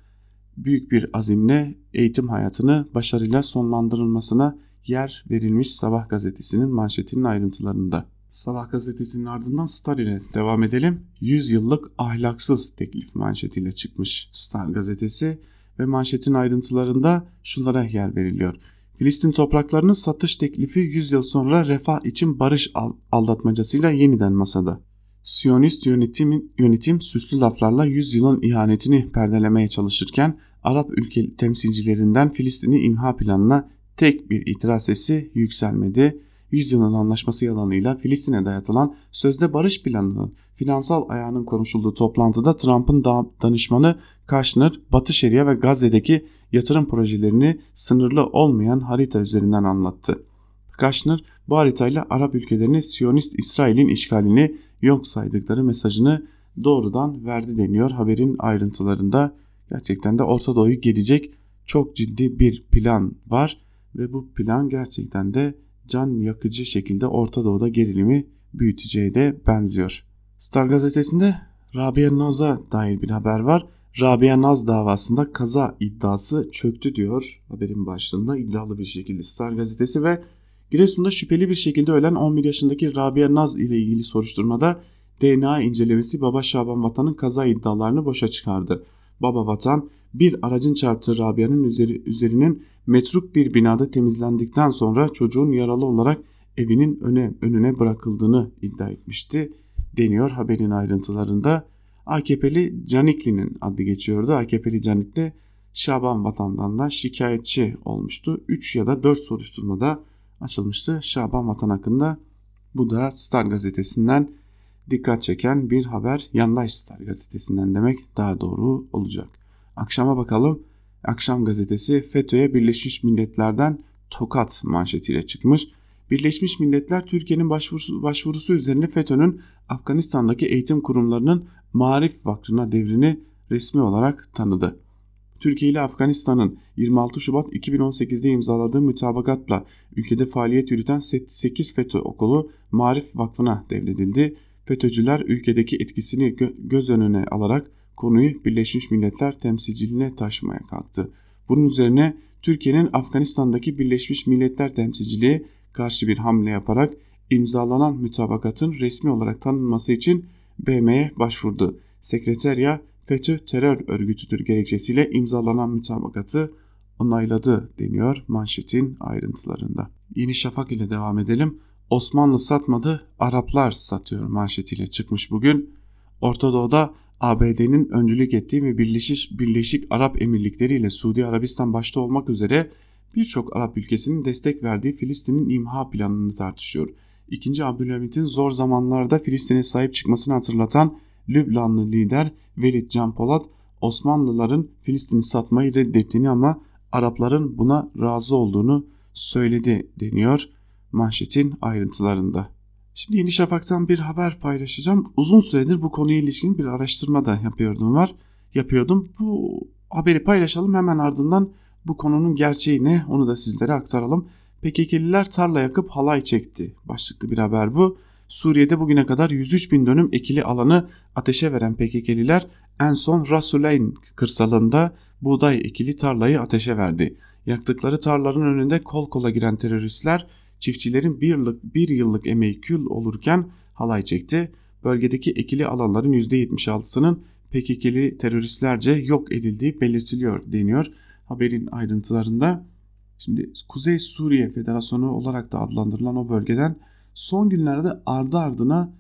büyük bir azimle eğitim hayatını başarıyla sonlandırılmasına yer verilmiş Sabah gazetesinin manşetinin ayrıntılarında. Sabah gazetesinin ardından Star ile devam edelim. 100 yıllık ahlaksız teklif manşetiyle çıkmış Star gazetesi ve manşetin ayrıntılarında şunlara yer veriliyor. Filistin topraklarının satış teklifi 100 yıl sonra refah için barış aldatmacasıyla yeniden masada. Siyonist yönetimin, yönetim süslü laflarla yüzyılın ihanetini perdelemeye çalışırken Arap ülke temsilcilerinden Filistin'i imha planına tek bir itiraz sesi yükselmedi. Yüzyılın anlaşması yalanıyla Filistin'e dayatılan sözde barış planının finansal ayağının konuşulduğu toplantıda Trump'ın danışmanı Kushner, Batı Şeria ve Gazze'deki yatırım projelerini sınırlı olmayan harita üzerinden anlattı. Kushner bu haritayla Arap ülkelerine Siyonist İsrail'in işgalini yok saydıkları mesajını doğrudan verdi deniyor haberin ayrıntılarında. Gerçekten de Orta Doğu'yu gelecek çok ciddi bir plan var ve bu plan gerçekten de can yakıcı şekilde Orta Doğu'da gerilimi büyüteceğe de benziyor. Star gazetesinde Rabia Naz'a dair bir haber var. Rabia Naz davasında kaza iddiası çöktü diyor haberin başlığında iddialı bir şekilde Star gazetesi ve Giresun'da şüpheli bir şekilde ölen 11 yaşındaki Rabia Naz ile ilgili soruşturmada DNA incelemesi Baba Şaban Vatan'ın kaza iddialarını boşa çıkardı. Baba Vatan bir aracın çarptığı Rabia'nın üzeri, üzerinin metruk bir binada temizlendikten sonra çocuğun yaralı olarak evinin öne, önüne bırakıldığını iddia etmişti deniyor haberin ayrıntılarında. AKP'li Canikli'nin adı geçiyordu. AKP'li Canikli Şaban Vatan'dan da şikayetçi olmuştu. 3 ya da 4 soruşturmada açılmıştı Şaban Vatan hakkında. Bu da Star gazetesinden dikkat çeken bir haber. Yandaş Star gazetesinden demek daha doğru olacak. Akşama bakalım. Akşam gazetesi FETÖ'ye Birleşmiş Milletler'den tokat manşetiyle çıkmış. Birleşmiş Milletler Türkiye'nin başvurusu, başvurusu üzerine FETÖ'nün Afganistan'daki eğitim kurumlarının Marif Vakfı'na devrini resmi olarak tanıdı. Türkiye ile Afganistan'ın 26 Şubat 2018'de imzaladığı mütabakatla ülkede faaliyet yürüten 8 FETÖ okulu Marif Vakfı'na devredildi. FETÖ'cüler ülkedeki etkisini gö göz önüne alarak konuyu Birleşmiş Milletler temsilciliğine taşımaya kalktı. Bunun üzerine Türkiye'nin Afganistan'daki Birleşmiş Milletler temsilciliği karşı bir hamle yaparak imzalanan mütabakatın resmi olarak tanınması için BM'ye başvurdu. Sekreterya FETÖ terör örgütüdür gerekçesiyle imzalanan mütabakatı onayladı deniyor manşetin ayrıntılarında. Yeni Şafak ile devam edelim. Osmanlı satmadı, Araplar satıyor manşetiyle çıkmış bugün. Orta Doğu'da ABD'nin öncülük ettiği ve Birleşik, Birleşik Arap Emirlikleri ile Suudi Arabistan başta olmak üzere birçok Arap ülkesinin destek verdiği Filistin'in imha planını tartışıyor. İkinci Abdülhamit'in zor zamanlarda Filistin'e sahip çıkmasını hatırlatan Lübnanlı lider Velid Can Polat Osmanlıların Filistin'i satmayı reddettiğini ama Arapların buna razı olduğunu söyledi deniyor manşetin ayrıntılarında. Şimdi Yeni Şafak'tan bir haber paylaşacağım. Uzun süredir bu konuya ilişkin bir araştırma da yapıyordum var. Yapıyordum. Bu haberi paylaşalım hemen ardından bu konunun gerçeği ne onu da sizlere aktaralım. PKK'liler tarla yakıp halay çekti. Başlıklı bir haber bu. Suriye'de bugüne kadar 103 bin dönüm ekili alanı ateşe veren PKK'liler en son Rasulayn kırsalında buğday ekili tarlayı ateşe verdi. Yaktıkları tarlaların önünde kol kola giren teröristler çiftçilerin bir yıllık, bir yıllık emeği kül olurken halay çekti. Bölgedeki ekili alanların %76'sının PKK'li teröristlerce yok edildiği belirtiliyor deniyor haberin ayrıntılarında. Şimdi Kuzey Suriye Federasyonu olarak da adlandırılan o bölgeden son günlerde ardı ardına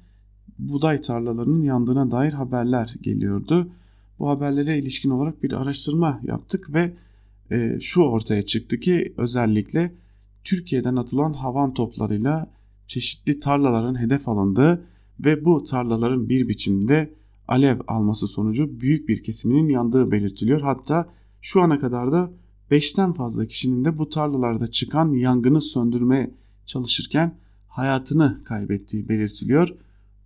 buğday tarlalarının yandığına dair haberler geliyordu. Bu haberlere ilişkin olarak bir araştırma yaptık ve e, şu ortaya çıktı ki özellikle Türkiye'den atılan havan toplarıyla çeşitli tarlaların hedef alındığı ve bu tarlaların bir biçimde alev alması sonucu büyük bir kesiminin yandığı belirtiliyor. Hatta şu ana kadar da 5'ten fazla kişinin de bu tarlalarda çıkan yangını söndürmeye çalışırken hayatını kaybettiği belirtiliyor.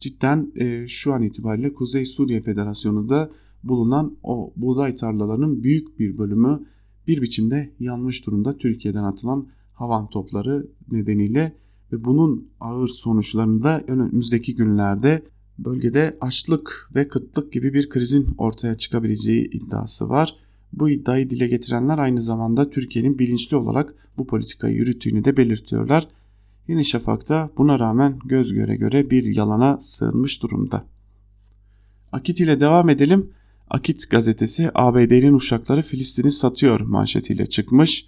Cidden e, şu an itibariyle Kuzey Suriye Federasyonu'da bulunan o buğday tarlalarının büyük bir bölümü bir biçimde yanmış durumda Türkiye'den atılan havan topları nedeniyle ve bunun ağır sonuçlarını da önümüzdeki günlerde bölgede açlık ve kıtlık gibi bir krizin ortaya çıkabileceği iddiası var. Bu iddiayı dile getirenler aynı zamanda Türkiye'nin bilinçli olarak bu politikayı yürüttüğünü de belirtiyorlar. Yeni Şafak'ta buna rağmen göz göre göre bir yalana sığınmış durumda. Akit ile devam edelim. Akit gazetesi ABD'nin uçakları Filistin'i satıyor manşetiyle çıkmış.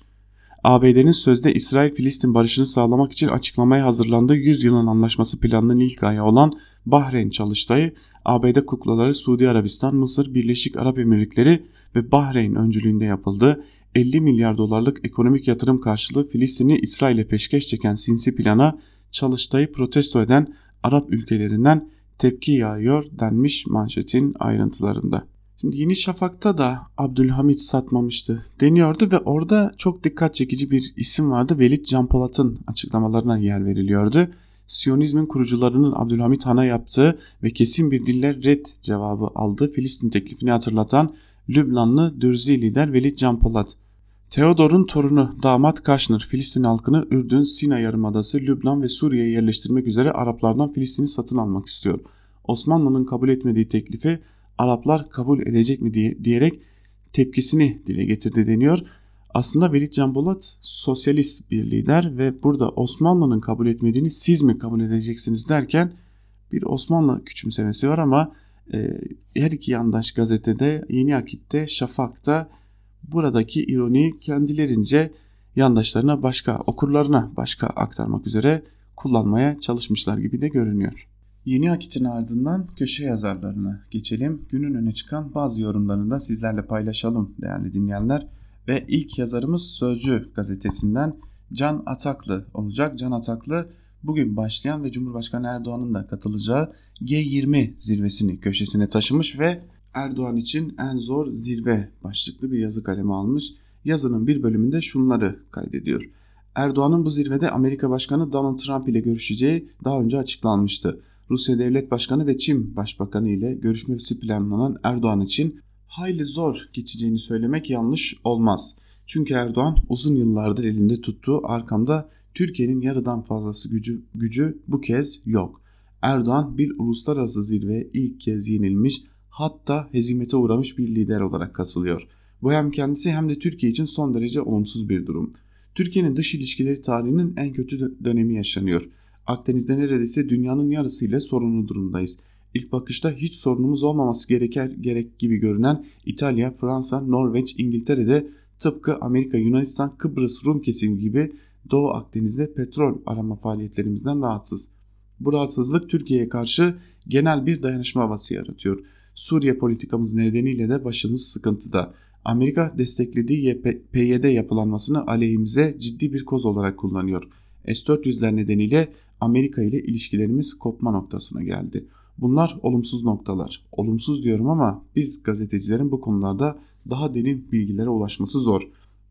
ABD'nin sözde İsrail-Filistin barışını sağlamak için açıklamaya hazırlandığı 100 yılın anlaşması planının ilk ayağı olan Bahreyn çalıştayı ABD kuklaları Suudi Arabistan, Mısır, Birleşik Arap Emirlikleri ve Bahreyn öncülüğünde yapıldı. 50 milyar dolarlık ekonomik yatırım karşılığı Filistin'i İsrail'e peşkeş çeken sinsi plana çalıştayı protesto eden Arap ülkelerinden tepki yağıyor denmiş manşetin ayrıntılarında. Şimdi Yeni Şafak'ta da Abdülhamit satmamıştı deniyordu ve orada çok dikkat çekici bir isim vardı. Velid Can Polat'ın açıklamalarına yer veriliyordu. Siyonizmin kurucularının Abdülhamit Han'a yaptığı ve kesin bir dille red cevabı aldığı Filistin teklifini hatırlatan Lübnanlı Dürzi lider Velid Can Polat. Theodor'un torunu damat Kaşnır Filistin halkını Ürdün, Sina Yarımadası, Lübnan ve Suriye'ye yerleştirmek üzere Araplardan Filistin'i satın almak istiyor. Osmanlı'nın kabul etmediği teklifi Araplar kabul edecek mi diye diyerek tepkisini dile getirdi deniyor. Aslında Velid Can sosyalist bir lider ve burada Osmanlı'nın kabul etmediğini siz mi kabul edeceksiniz derken bir Osmanlı küçümsemesi var ama e, her iki yandaş gazetede Yeni Akit'te Şafak'ta buradaki ironiyi kendilerince yandaşlarına başka okurlarına başka aktarmak üzere kullanmaya çalışmışlar gibi de görünüyor. Yeni Akit'in ardından köşe yazarlarına geçelim. Günün öne çıkan bazı yorumlarını da sizlerle paylaşalım değerli dinleyenler. Ve ilk yazarımız Sözcü gazetesinden Can Ataklı olacak. Can Ataklı bugün başlayan ve Cumhurbaşkanı Erdoğan'ın da katılacağı G20 zirvesini köşesine taşımış ve Erdoğan için en zor zirve başlıklı bir yazı kalemi almış. Yazının bir bölümünde şunları kaydediyor. Erdoğan'ın bu zirvede Amerika Başkanı Donald Trump ile görüşeceği daha önce açıklanmıştı. Rusya Devlet Başkanı ve Çin Başbakanı ile görüşmesi planlanan Erdoğan için hayli zor geçeceğini söylemek yanlış olmaz. Çünkü Erdoğan uzun yıllardır elinde tuttuğu arkamda Türkiye'nin yarıdan fazlası gücü, gücü bu kez yok. Erdoğan bir uluslararası zirveye ilk kez yenilmiş hatta hezimete uğramış bir lider olarak katılıyor. Bu hem kendisi hem de Türkiye için son derece olumsuz bir durum. Türkiye'nin dış ilişkileri tarihinin en kötü dönemi yaşanıyor. Akdeniz'de neredeyse dünyanın yarısıyla sorunlu durumdayız. İlk bakışta hiç sorunumuz olmaması gereker gerek gibi görünen İtalya, Fransa, Norveç, İngiltere'de tıpkı Amerika, Yunanistan, Kıbrıs, Rum kesimi gibi Doğu Akdeniz'de petrol arama faaliyetlerimizden rahatsız. Bu rahatsızlık Türkiye'ye karşı genel bir dayanışma havası yaratıyor. Suriye politikamız nedeniyle de başımız sıkıntıda. Amerika desteklediği PYD yapılanmasını aleyhimize ciddi bir koz olarak kullanıyor. S-400'ler nedeniyle Amerika ile ilişkilerimiz kopma noktasına geldi. Bunlar olumsuz noktalar. Olumsuz diyorum ama biz gazetecilerin bu konularda daha derin bilgilere ulaşması zor.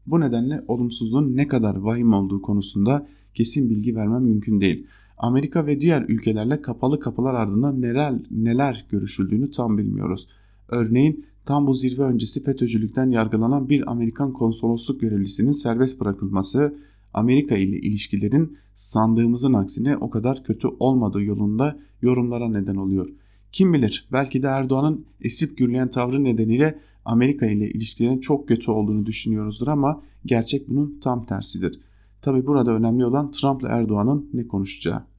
Bu nedenle olumsuzluğun ne kadar vahim olduğu konusunda kesin bilgi vermem mümkün değil. Amerika ve diğer ülkelerle kapalı kapılar ardında neler neler görüşüldüğünü tam bilmiyoruz. Örneğin tam bu zirve öncesi FETÖ'cülükten yargılanan bir Amerikan konsolosluk görevlisinin serbest bırakılması Amerika ile ilişkilerin sandığımızın aksine o kadar kötü olmadığı yolunda yorumlara neden oluyor. Kim bilir belki de Erdoğan'ın esip gürleyen tavrı nedeniyle Amerika ile ilişkilerin çok kötü olduğunu düşünüyoruzdur ama gerçek bunun tam tersidir. Tabi burada önemli olan Trump ile Erdoğan'ın ne konuşacağı.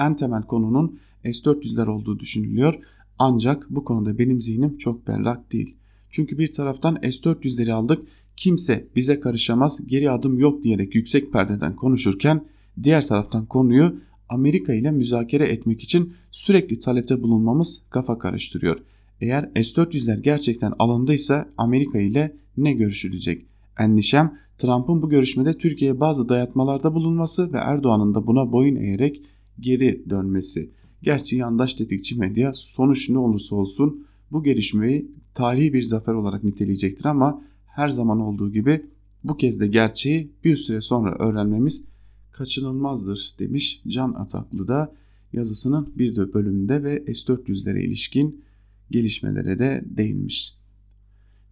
En temel konunun S-400'ler olduğu düşünülüyor ancak bu konuda benim zihnim çok berrak değil. Çünkü bir taraftan S-400'leri aldık kimse bize karışamaz geri adım yok diyerek yüksek perdeden konuşurken diğer taraftan konuyu Amerika ile müzakere etmek için sürekli talepte bulunmamız kafa karıştırıyor. Eğer S-400'ler gerçekten alındıysa Amerika ile ne görüşülecek? Endişem Trump'ın bu görüşmede Türkiye'ye bazı dayatmalarda bulunması ve Erdoğan'ın da buna boyun eğerek geri dönmesi. Gerçi yandaş tetikçi medya sonuç ne olursa olsun bu gelişmeyi tarihi bir zafer olarak niteleyecektir ama her zaman olduğu gibi bu kez de gerçeği bir süre sonra öğrenmemiz kaçınılmazdır demiş Can Ataklı da yazısının bir de bölümünde ve S-400'lere ilişkin gelişmelere de değinmiş.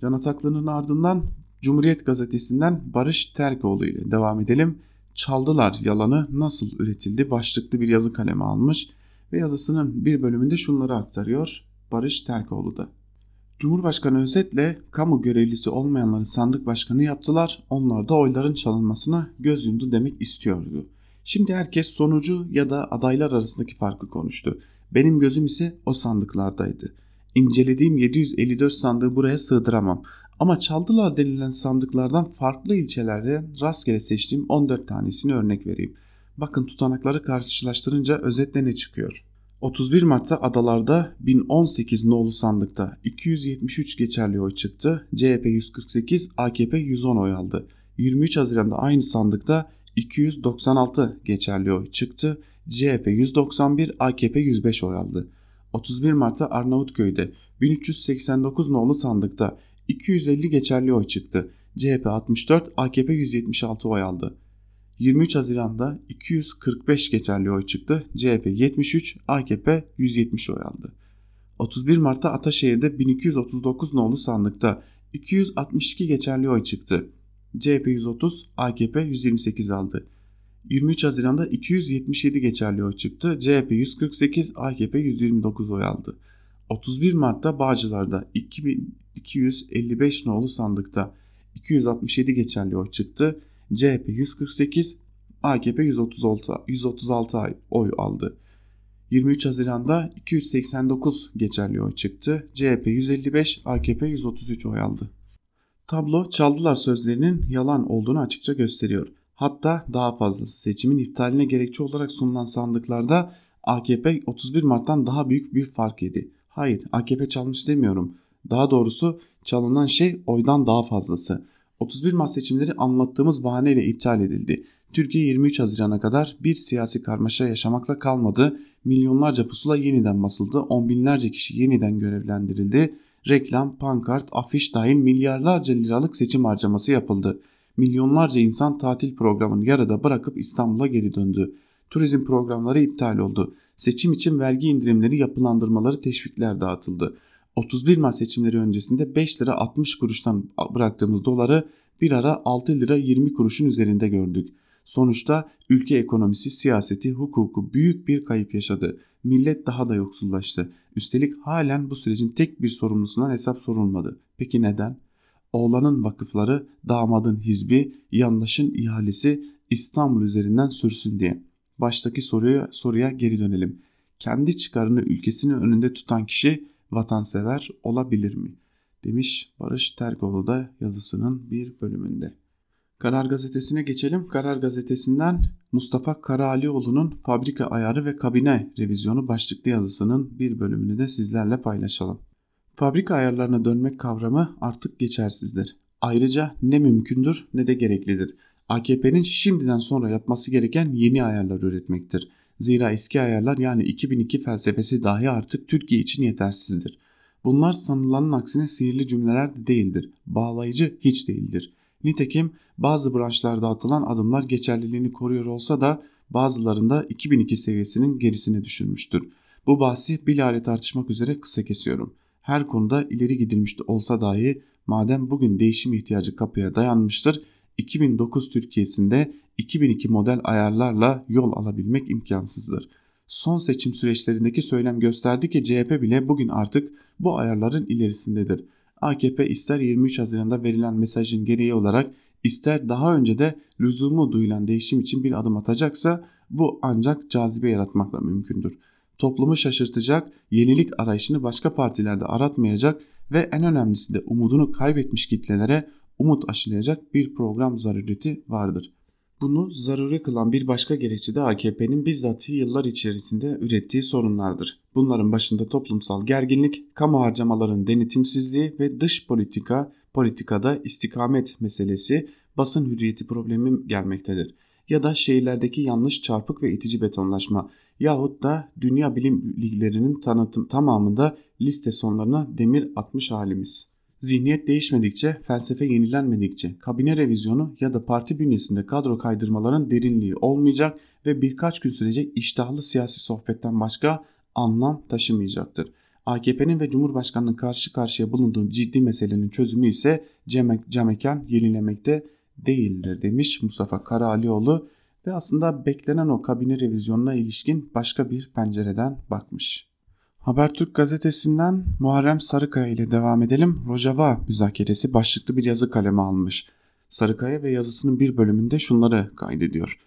Can Ataklı'nın ardından Cumhuriyet Gazetesi'nden Barış Terkoğlu ile devam edelim. Çaldılar yalanı nasıl üretildi başlıklı bir yazı kalemi almış ve yazısının bir bölümünde şunları aktarıyor Barış Terkoğlu da. Cumhurbaşkanı özetle kamu görevlisi olmayanları sandık başkanı yaptılar. Onlar da oyların çalınmasına göz yumdu demek istiyordu. Şimdi herkes sonucu ya da adaylar arasındaki farkı konuştu. Benim gözüm ise o sandıklardaydı. İncelediğim 754 sandığı buraya sığdıramam. Ama çaldılar denilen sandıklardan farklı ilçelerde rastgele seçtiğim 14 tanesini örnek vereyim. Bakın tutanakları karşılaştırınca özetle ne çıkıyor? 31 Mart'ta adalarda 1018 nolu sandıkta 273 geçerli oy çıktı. CHP 148, AKP 110 oy aldı. 23 Haziran'da aynı sandıkta 296 geçerli oy çıktı. CHP 191, AKP 105 oy aldı. 31 Mart'ta Arnavutköy'de 1389 nolu sandıkta 250 geçerli oy çıktı. CHP 64, AKP 176 oy aldı. 23 Haziran'da 245 geçerli oy çıktı. CHP 73, AKP 170 oy aldı. 31 Mart'ta Ataşehir'de 1239 nolu sandıkta 262 geçerli oy çıktı. CHP 130, AKP 128 aldı. 23 Haziran'da 277 geçerli oy çıktı. CHP 148, AKP 129 oy aldı. 31 Mart'ta Bağcılar'da 2255 nolu sandıkta 267 geçerli oy çıktı. CHP 148, AKP 136, 136 oy aldı. 23 Haziran'da 289 geçerli oy çıktı. CHP 155, AKP 133 oy aldı. Tablo çaldılar sözlerinin yalan olduğunu açıkça gösteriyor. Hatta daha fazlası seçimin iptaline gerekçe olarak sunulan sandıklarda AKP 31 Mart'tan daha büyük bir fark yedi. Hayır AKP çalmış demiyorum. Daha doğrusu çalınan şey oydan daha fazlası. 31 Mart seçimleri anlattığımız bahaneyle iptal edildi. Türkiye 23 Haziran'a kadar bir siyasi karmaşa yaşamakla kalmadı. Milyonlarca pusula yeniden basıldı. On binlerce kişi yeniden görevlendirildi. Reklam, pankart, afiş dahil milyarlarca liralık seçim harcaması yapıldı. Milyonlarca insan tatil programını yarıda bırakıp İstanbul'a geri döndü. Turizm programları iptal oldu. Seçim için vergi indirimleri yapılandırmaları teşvikler dağıtıldı. 31 Mart seçimleri öncesinde 5 lira 60 kuruştan bıraktığımız doları bir ara 6 lira 20 kuruşun üzerinde gördük. Sonuçta ülke ekonomisi, siyaseti, hukuku büyük bir kayıp yaşadı. Millet daha da yoksullaştı. Üstelik halen bu sürecin tek bir sorumlusundan hesap sorulmadı. Peki neden? Oğlanın vakıfları, damadın hizbi, yandaşın ihalesi İstanbul üzerinden sürsün diye. Baştaki soruya, soruya geri dönelim. Kendi çıkarını ülkesinin önünde tutan kişi vatansever olabilir mi? Demiş Barış Terkoğlu da yazısının bir bölümünde. Karar Gazetesi'ne geçelim. Karar Gazetesi'nden Mustafa Karaalioğlu'nun Fabrika Ayarı ve Kabine Revizyonu başlıklı yazısının bir bölümünü de sizlerle paylaşalım. Fabrika ayarlarına dönmek kavramı artık geçersizdir. Ayrıca ne mümkündür ne de gereklidir. AKP'nin şimdiden sonra yapması gereken yeni ayarlar üretmektir. Zira eski ayarlar yani 2002 felsefesi dahi artık Türkiye için yetersizdir. Bunlar sanılanın aksine sihirli cümleler de değildir. Bağlayıcı hiç değildir. Nitekim bazı branşlarda atılan adımlar geçerliliğini koruyor olsa da bazılarında 2002 seviyesinin gerisine düşürmüştür. Bu bahsi bilahare tartışmak üzere kısa kesiyorum. Her konuda ileri gidilmiş olsa dahi madem bugün değişim ihtiyacı kapıya dayanmıştır 2009 Türkiye'sinde 2002 model ayarlarla yol alabilmek imkansızdır. Son seçim süreçlerindeki söylem gösterdi ki CHP bile bugün artık bu ayarların ilerisindedir. AKP ister 23 Haziran'da verilen mesajın gereği olarak ister daha önce de lüzumu duyulan değişim için bir adım atacaksa bu ancak cazibe yaratmakla mümkündür. Toplumu şaşırtacak, yenilik arayışını başka partilerde aratmayacak ve en önemlisi de umudunu kaybetmiş kitlelere umut aşılayacak bir program zarureti vardır. Bunu zaruri kılan bir başka gerekçe de AKP'nin bizzat yıllar içerisinde ürettiği sorunlardır. Bunların başında toplumsal gerginlik, kamu harcamaların denetimsizliği ve dış politika, politikada istikamet meselesi, basın hürriyeti problemi gelmektedir. Ya da şehirlerdeki yanlış çarpık ve itici betonlaşma yahut da dünya bilim liglerinin tanıtım tamamında liste sonlarına demir atmış halimiz. Zihniyet değişmedikçe, felsefe yenilenmedikçe kabine revizyonu ya da parti bünyesinde kadro kaydırmaların derinliği olmayacak ve birkaç gün sürecek iştahlı siyasi sohbetten başka anlam taşımayacaktır. AKP'nin ve Cumhurbaşkanı'nın karşı karşıya bulunduğu ciddi meselenin çözümü ise camekan yenilemekte değildir demiş Mustafa Karaalioğlu ve aslında beklenen o kabine revizyonuna ilişkin başka bir pencereden bakmış. Habertürk gazetesinden Muharrem Sarıkaya ile devam edelim. Rojava müzakeresi başlıklı bir yazı kaleme almış. Sarıkaya ve yazısının bir bölümünde şunları kaydediyor.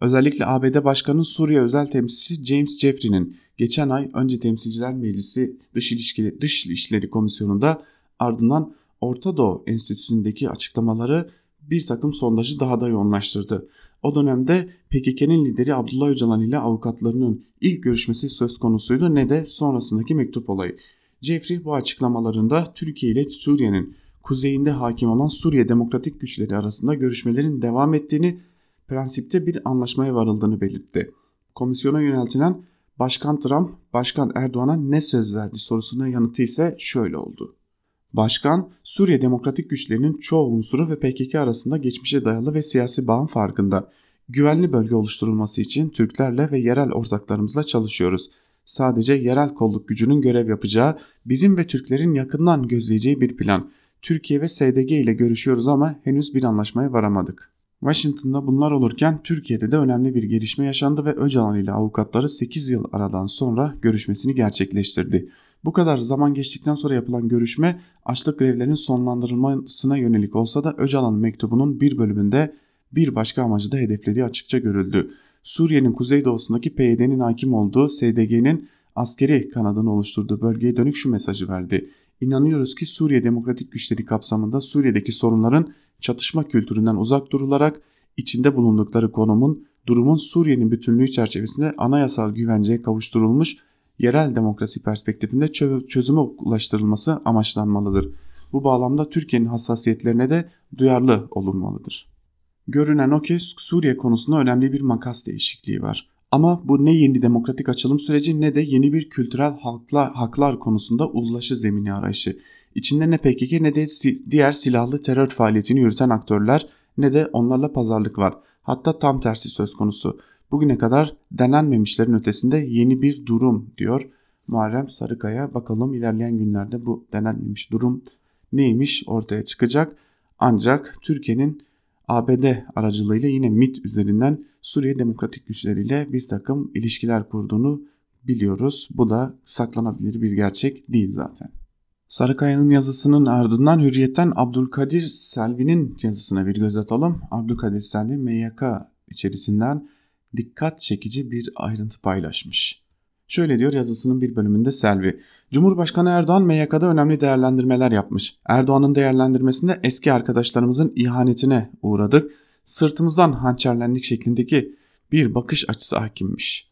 Özellikle ABD Başkanı Suriye özel temsilcisi James Jeffrey'nin geçen ay önce Temsilciler Meclisi Dış İlişkileri, Dış İşleri Komisyonu'nda ardından Orta Doğu Enstitüsü'ndeki açıklamaları bir takım sondajı daha da yoğunlaştırdı. O dönemde PKK'nın lideri Abdullah Öcalan ile avukatlarının ilk görüşmesi söz konusuydu ne de sonrasındaki mektup olayı. Jeffrey bu açıklamalarında Türkiye ile Suriye'nin kuzeyinde hakim olan Suriye Demokratik Güçleri arasında görüşmelerin devam ettiğini, prensipte bir anlaşmaya varıldığını belirtti. Komisyona yöneltilen Başkan Trump, Başkan Erdoğan'a ne söz verdi sorusuna yanıtı ise şöyle oldu. Başkan, Suriye Demokratik Güçlerinin çoğu unsuru ve PKK arasında geçmişe dayalı ve siyasi bağın farkında. Güvenli bölge oluşturulması için Türklerle ve yerel ortaklarımızla çalışıyoruz. Sadece yerel kolluk gücünün görev yapacağı, bizim ve Türklerin yakından gözleyeceği bir plan. Türkiye ve SDG ile görüşüyoruz ama henüz bir anlaşmaya varamadık. Washington'da bunlar olurken Türkiye'de de önemli bir gelişme yaşandı ve Öcalan ile avukatları 8 yıl aradan sonra görüşmesini gerçekleştirdi. Bu kadar zaman geçtikten sonra yapılan görüşme açlık grevlerinin sonlandırılmasına yönelik olsa da Öcalan mektubunun bir bölümünde bir başka amacı da hedeflediği açıkça görüldü. Suriye'nin kuzeydoğusundaki PYD'nin hakim olduğu SDG'nin askeri kanadını oluşturduğu bölgeye dönük şu mesajı verdi. İnanıyoruz ki Suriye Demokratik Güçleri kapsamında Suriye'deki sorunların çatışma kültüründen uzak durularak içinde bulundukları konumun durumun Suriye'nin bütünlüğü çerçevesinde anayasal güvenceye kavuşturulmuş yerel demokrasi perspektifinde çözüme ulaştırılması amaçlanmalıdır. Bu bağlamda Türkiye'nin hassasiyetlerine de duyarlı olunmalıdır. Görünen o ki Suriye konusunda önemli bir makas değişikliği var. Ama bu ne yeni demokratik açılım süreci ne de yeni bir kültürel halklar, haklar konusunda uzlaşı zemini arayışı. İçinde ne PKK ne de diğer silahlı terör faaliyetini yürüten aktörler ne de onlarla pazarlık var. Hatta tam tersi söz konusu. Bugüne kadar denenmemişlerin ötesinde yeni bir durum diyor Muharrem Sarıkaya. Bakalım ilerleyen günlerde bu denenmemiş durum neymiş ortaya çıkacak. Ancak Türkiye'nin ABD aracılığıyla yine MIT üzerinden Suriye Demokratik Güçleriyle bir takım ilişkiler kurduğunu biliyoruz. Bu da saklanabilir bir gerçek değil zaten. Sarıkaya'nın yazısının ardından Hürriyet'ten Abdülkadir Selvi'nin yazısına bir göz atalım. Abdülkadir Selvi MYK içerisinden dikkat çekici bir ayrıntı paylaşmış. Şöyle diyor yazısının bir bölümünde Selvi. Cumhurbaşkanı Erdoğan MYK'da önemli değerlendirmeler yapmış. Erdoğan'ın değerlendirmesinde eski arkadaşlarımızın ihanetine uğradık. Sırtımızdan hançerlendik şeklindeki bir bakış açısı hakimmiş.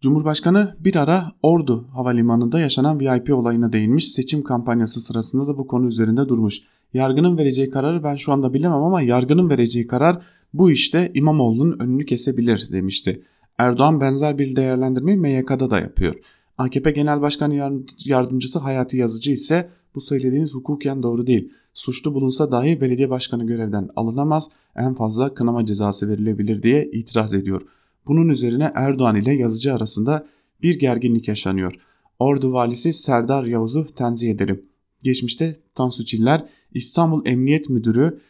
Cumhurbaşkanı bir ara Ordu Havalimanı'nda yaşanan VIP olayına değinmiş. Seçim kampanyası sırasında da bu konu üzerinde durmuş. Yargının vereceği kararı ben şu anda bilemem ama yargının vereceği karar bu işte İmamoğlu'nun önünü kesebilir demişti. Erdoğan benzer bir değerlendirmeyi MYK'da da yapıyor. AKP Genel Başkanı Yardımcısı Hayati Yazıcı ise bu söylediğiniz hukuken doğru değil. Suçlu bulunsa dahi belediye başkanı görevden alınamaz, en fazla kınama cezası verilebilir diye itiraz ediyor. Bunun üzerine Erdoğan ile yazıcı arasında bir gerginlik yaşanıyor. Ordu valisi Serdar Yavuz'u tenzih ederim. Geçmişte Tansu Çiller İstanbul Emniyet Müdürü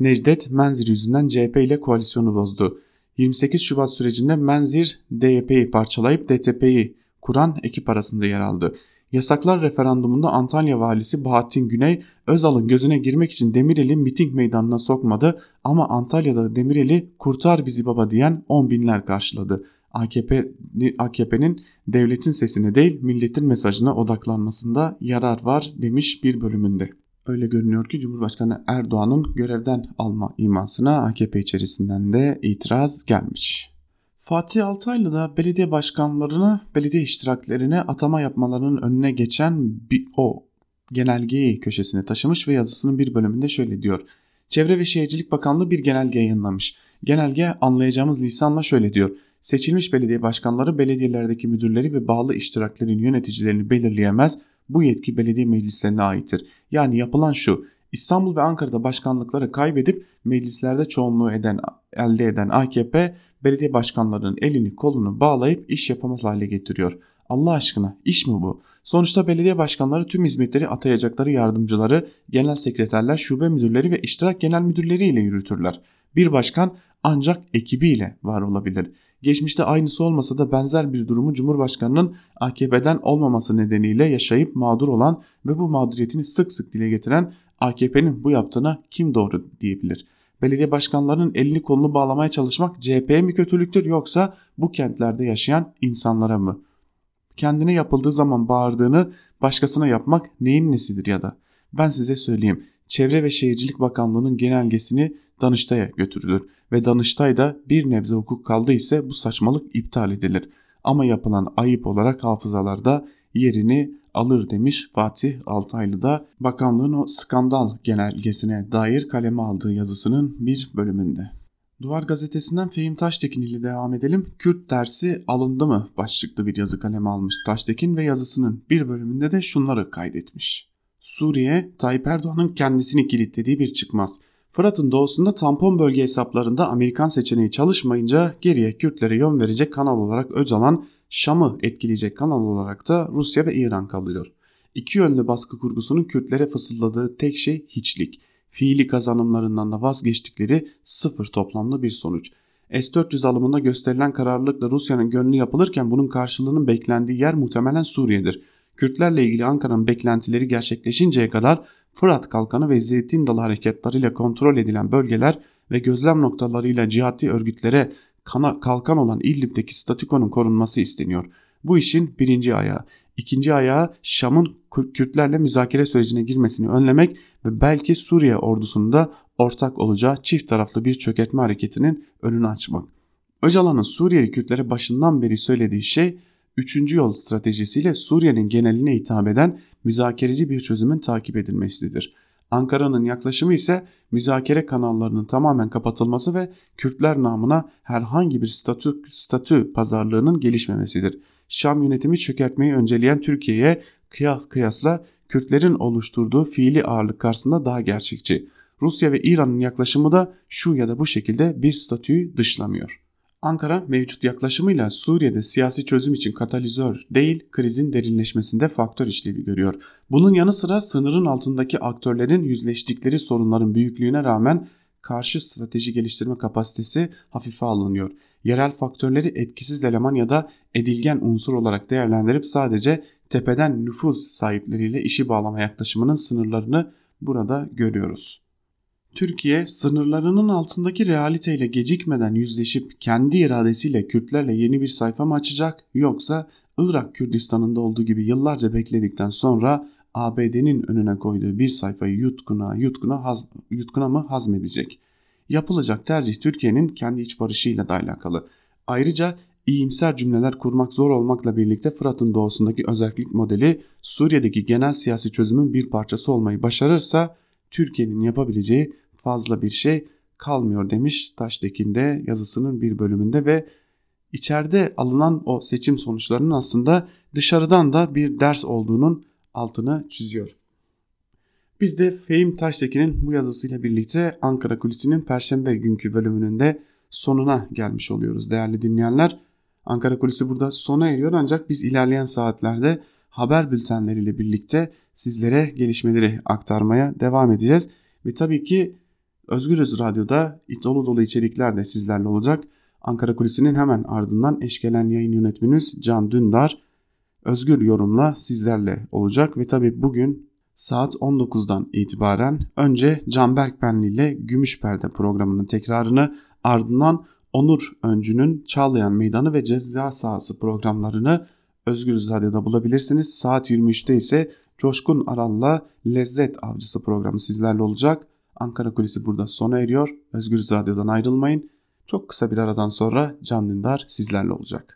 Necdet Menzir yüzünden CHP ile koalisyonu bozdu. 28 Şubat sürecinde Menzir DYP'yi parçalayıp DTP'yi kuran ekip arasında yer aldı. Yasaklar referandumunda Antalya valisi Bahattin Güney Özal'ın gözüne girmek için Demirel'i miting meydanına sokmadı ama Antalya'da Demirel'i kurtar bizi baba diyen on binler karşıladı. AKP, AKP'nin devletin sesine değil milletin mesajına odaklanmasında yarar var demiş bir bölümünde. Öyle görünüyor ki Cumhurbaşkanı Erdoğan'ın görevden alma imasına AKP içerisinden de itiraz gelmiş. Fatih Altaylı da belediye başkanlarını belediye iştiraklerine atama yapmalarının önüne geçen bir, o genelgeyi köşesine taşımış ve yazısının bir bölümünde şöyle diyor. Çevre ve Şehircilik Bakanlığı bir genelge yayınlamış. Genelge anlayacağımız lisanla şöyle diyor. Seçilmiş belediye başkanları belediyelerdeki müdürleri ve bağlı iştiraklerin yöneticilerini belirleyemez. Bu yetki belediye meclislerine aittir. Yani yapılan şu. İstanbul ve Ankara'da başkanlıkları kaybedip meclislerde çoğunluğu eden elde eden AKP belediye başkanlarının elini kolunu bağlayıp iş yapamaz hale getiriyor. Allah aşkına iş mi bu? Sonuçta belediye başkanları tüm hizmetleri atayacakları yardımcıları, genel sekreterler, şube müdürleri ve iştirak genel müdürleri ile yürütürler. Bir başkan ancak ekibiyle var olabilir. Geçmişte aynısı olmasa da benzer bir durumu Cumhurbaşkanı'nın AKP'den olmaması nedeniyle yaşayıp mağdur olan ve bu mağduriyetini sık sık dile getiren AKP'nin bu yaptığına kim doğru diyebilir? Belediye başkanlarının elini kolunu bağlamaya çalışmak CHP'ye mi kötülüktür yoksa bu kentlerde yaşayan insanlara mı? Kendine yapıldığı zaman bağırdığını başkasına yapmak neyin nesidir ya da? Ben size söyleyeyim. Çevre ve Şehircilik Bakanlığı'nın genelgesini Danıştay'a götürülür ve Danıştay'da bir nebze hukuk kaldı ise bu saçmalık iptal edilir. Ama yapılan ayıp olarak hafızalarda yerini alır demiş Fatih Altaylı da bakanlığın o skandal genelgesine dair kaleme aldığı yazısının bir bölümünde. Duvar gazetesinden Fehim Taştekin ile devam edelim. Kürt dersi alındı mı başlıklı bir yazı kaleme almış Taştekin ve yazısının bir bölümünde de şunları kaydetmiş. Suriye, Tayyip Erdoğan'ın kendisini kilitlediği bir çıkmaz. Fırat'ın doğusunda tampon bölge hesaplarında Amerikan seçeneği çalışmayınca geriye Kürtlere yön verecek kanal olarak Öcalan Şam'ı etkileyecek kanal olarak da Rusya ve İran kalıyor. İki yönlü baskı kurgusunun Kürtlere fısıldadığı tek şey hiçlik. Fiili kazanımlarından da vazgeçtikleri sıfır toplamlı bir sonuç. S-400 alımında gösterilen kararlılıkla Rusya'nın gönlü yapılırken bunun karşılığının beklendiği yer muhtemelen Suriye'dir. Kürtlerle ilgili Ankara'nın beklentileri gerçekleşinceye kadar Fırat Kalkanı ve Zeytin Dalı harekatlarıyla kontrol edilen bölgeler ve gözlem noktalarıyla cihati örgütlere kana, kalkan olan İdlib'deki statükonun korunması isteniyor. Bu işin birinci ayağı. İkinci ayağı Şam'ın Kürtlerle müzakere sürecine girmesini önlemek ve belki Suriye ordusunda ortak olacağı çift taraflı bir çökertme hareketinin önünü açmak. Öcalan'ın Suriyeli Kürtlere başından beri söylediği şey üçüncü yol stratejisiyle Suriye'nin geneline hitap eden müzakereci bir çözümün takip edilmesidir. Ankara'nın yaklaşımı ise müzakere kanallarının tamamen kapatılması ve Kürtler namına herhangi bir statü, statü pazarlığının gelişmemesidir. Şam yönetimi çökertmeyi önceleyen Türkiye'ye kıyas, kıyasla Kürtlerin oluşturduğu fiili ağırlık karşısında daha gerçekçi. Rusya ve İran'ın yaklaşımı da şu ya da bu şekilde bir statüyü dışlamıyor. Ankara mevcut yaklaşımıyla Suriye'de siyasi çözüm için katalizör değil krizin derinleşmesinde faktör işlevi görüyor. Bunun yanı sıra sınırın altındaki aktörlerin yüzleştikleri sorunların büyüklüğüne rağmen karşı strateji geliştirme kapasitesi hafife alınıyor. Yerel faktörleri etkisiz eleman ya da edilgen unsur olarak değerlendirip sadece tepeden nüfuz sahipleriyle işi bağlama yaklaşımının sınırlarını burada görüyoruz. Türkiye sınırlarının altındaki realiteyle gecikmeden yüzleşip kendi iradesiyle Kürtlerle yeni bir sayfa mı açacak yoksa Irak Kürdistan'ında olduğu gibi yıllarca bekledikten sonra ABD'nin önüne koyduğu bir sayfayı yutkuna yutkuna, haz, yutkuna mı hazmedecek? Yapılacak tercih Türkiye'nin kendi iç barışıyla da alakalı. Ayrıca iyimser cümleler kurmak zor olmakla birlikte Fırat'ın doğusundaki özellik modeli Suriye'deki genel siyasi çözümün bir parçası olmayı başarırsa Türkiye'nin yapabileceği fazla bir şey kalmıyor demiş Taştekin de yazısının bir bölümünde ve içeride alınan o seçim sonuçlarının aslında dışarıdan da bir ders olduğunun altını çiziyor. Biz de Fehim Taştekin'in bu yazısıyla birlikte Ankara Kulisi'nin Perşembe günkü bölümünün de sonuna gelmiş oluyoruz değerli dinleyenler. Ankara Kulisi burada sona eriyor ancak biz ilerleyen saatlerde haber bültenleriyle birlikte sizlere gelişmeleri aktarmaya devam edeceğiz. Ve tabii ki Özgürüz Radyo'da dolu dolu içerikler de sizlerle olacak. Ankara Kulisi'nin hemen ardından eşkelen yayın yönetmenimiz Can Dündar özgür yorumla sizlerle olacak. Ve tabii bugün saat 19'dan itibaren önce Canberk Benli ile Gümüş Perde programının tekrarını ardından Onur Öncü'nün Çağlayan Meydanı ve Ceza Sahası programlarını Özgürüz Radyo'da bulabilirsiniz. Saat 23'te ise Coşkun Aral'la Lezzet Avcısı programı sizlerle olacak. Ankara Kulisi burada sona eriyor. Özgürüz Radyo'dan ayrılmayın. Çok kısa bir aradan sonra Can Dündar sizlerle olacak.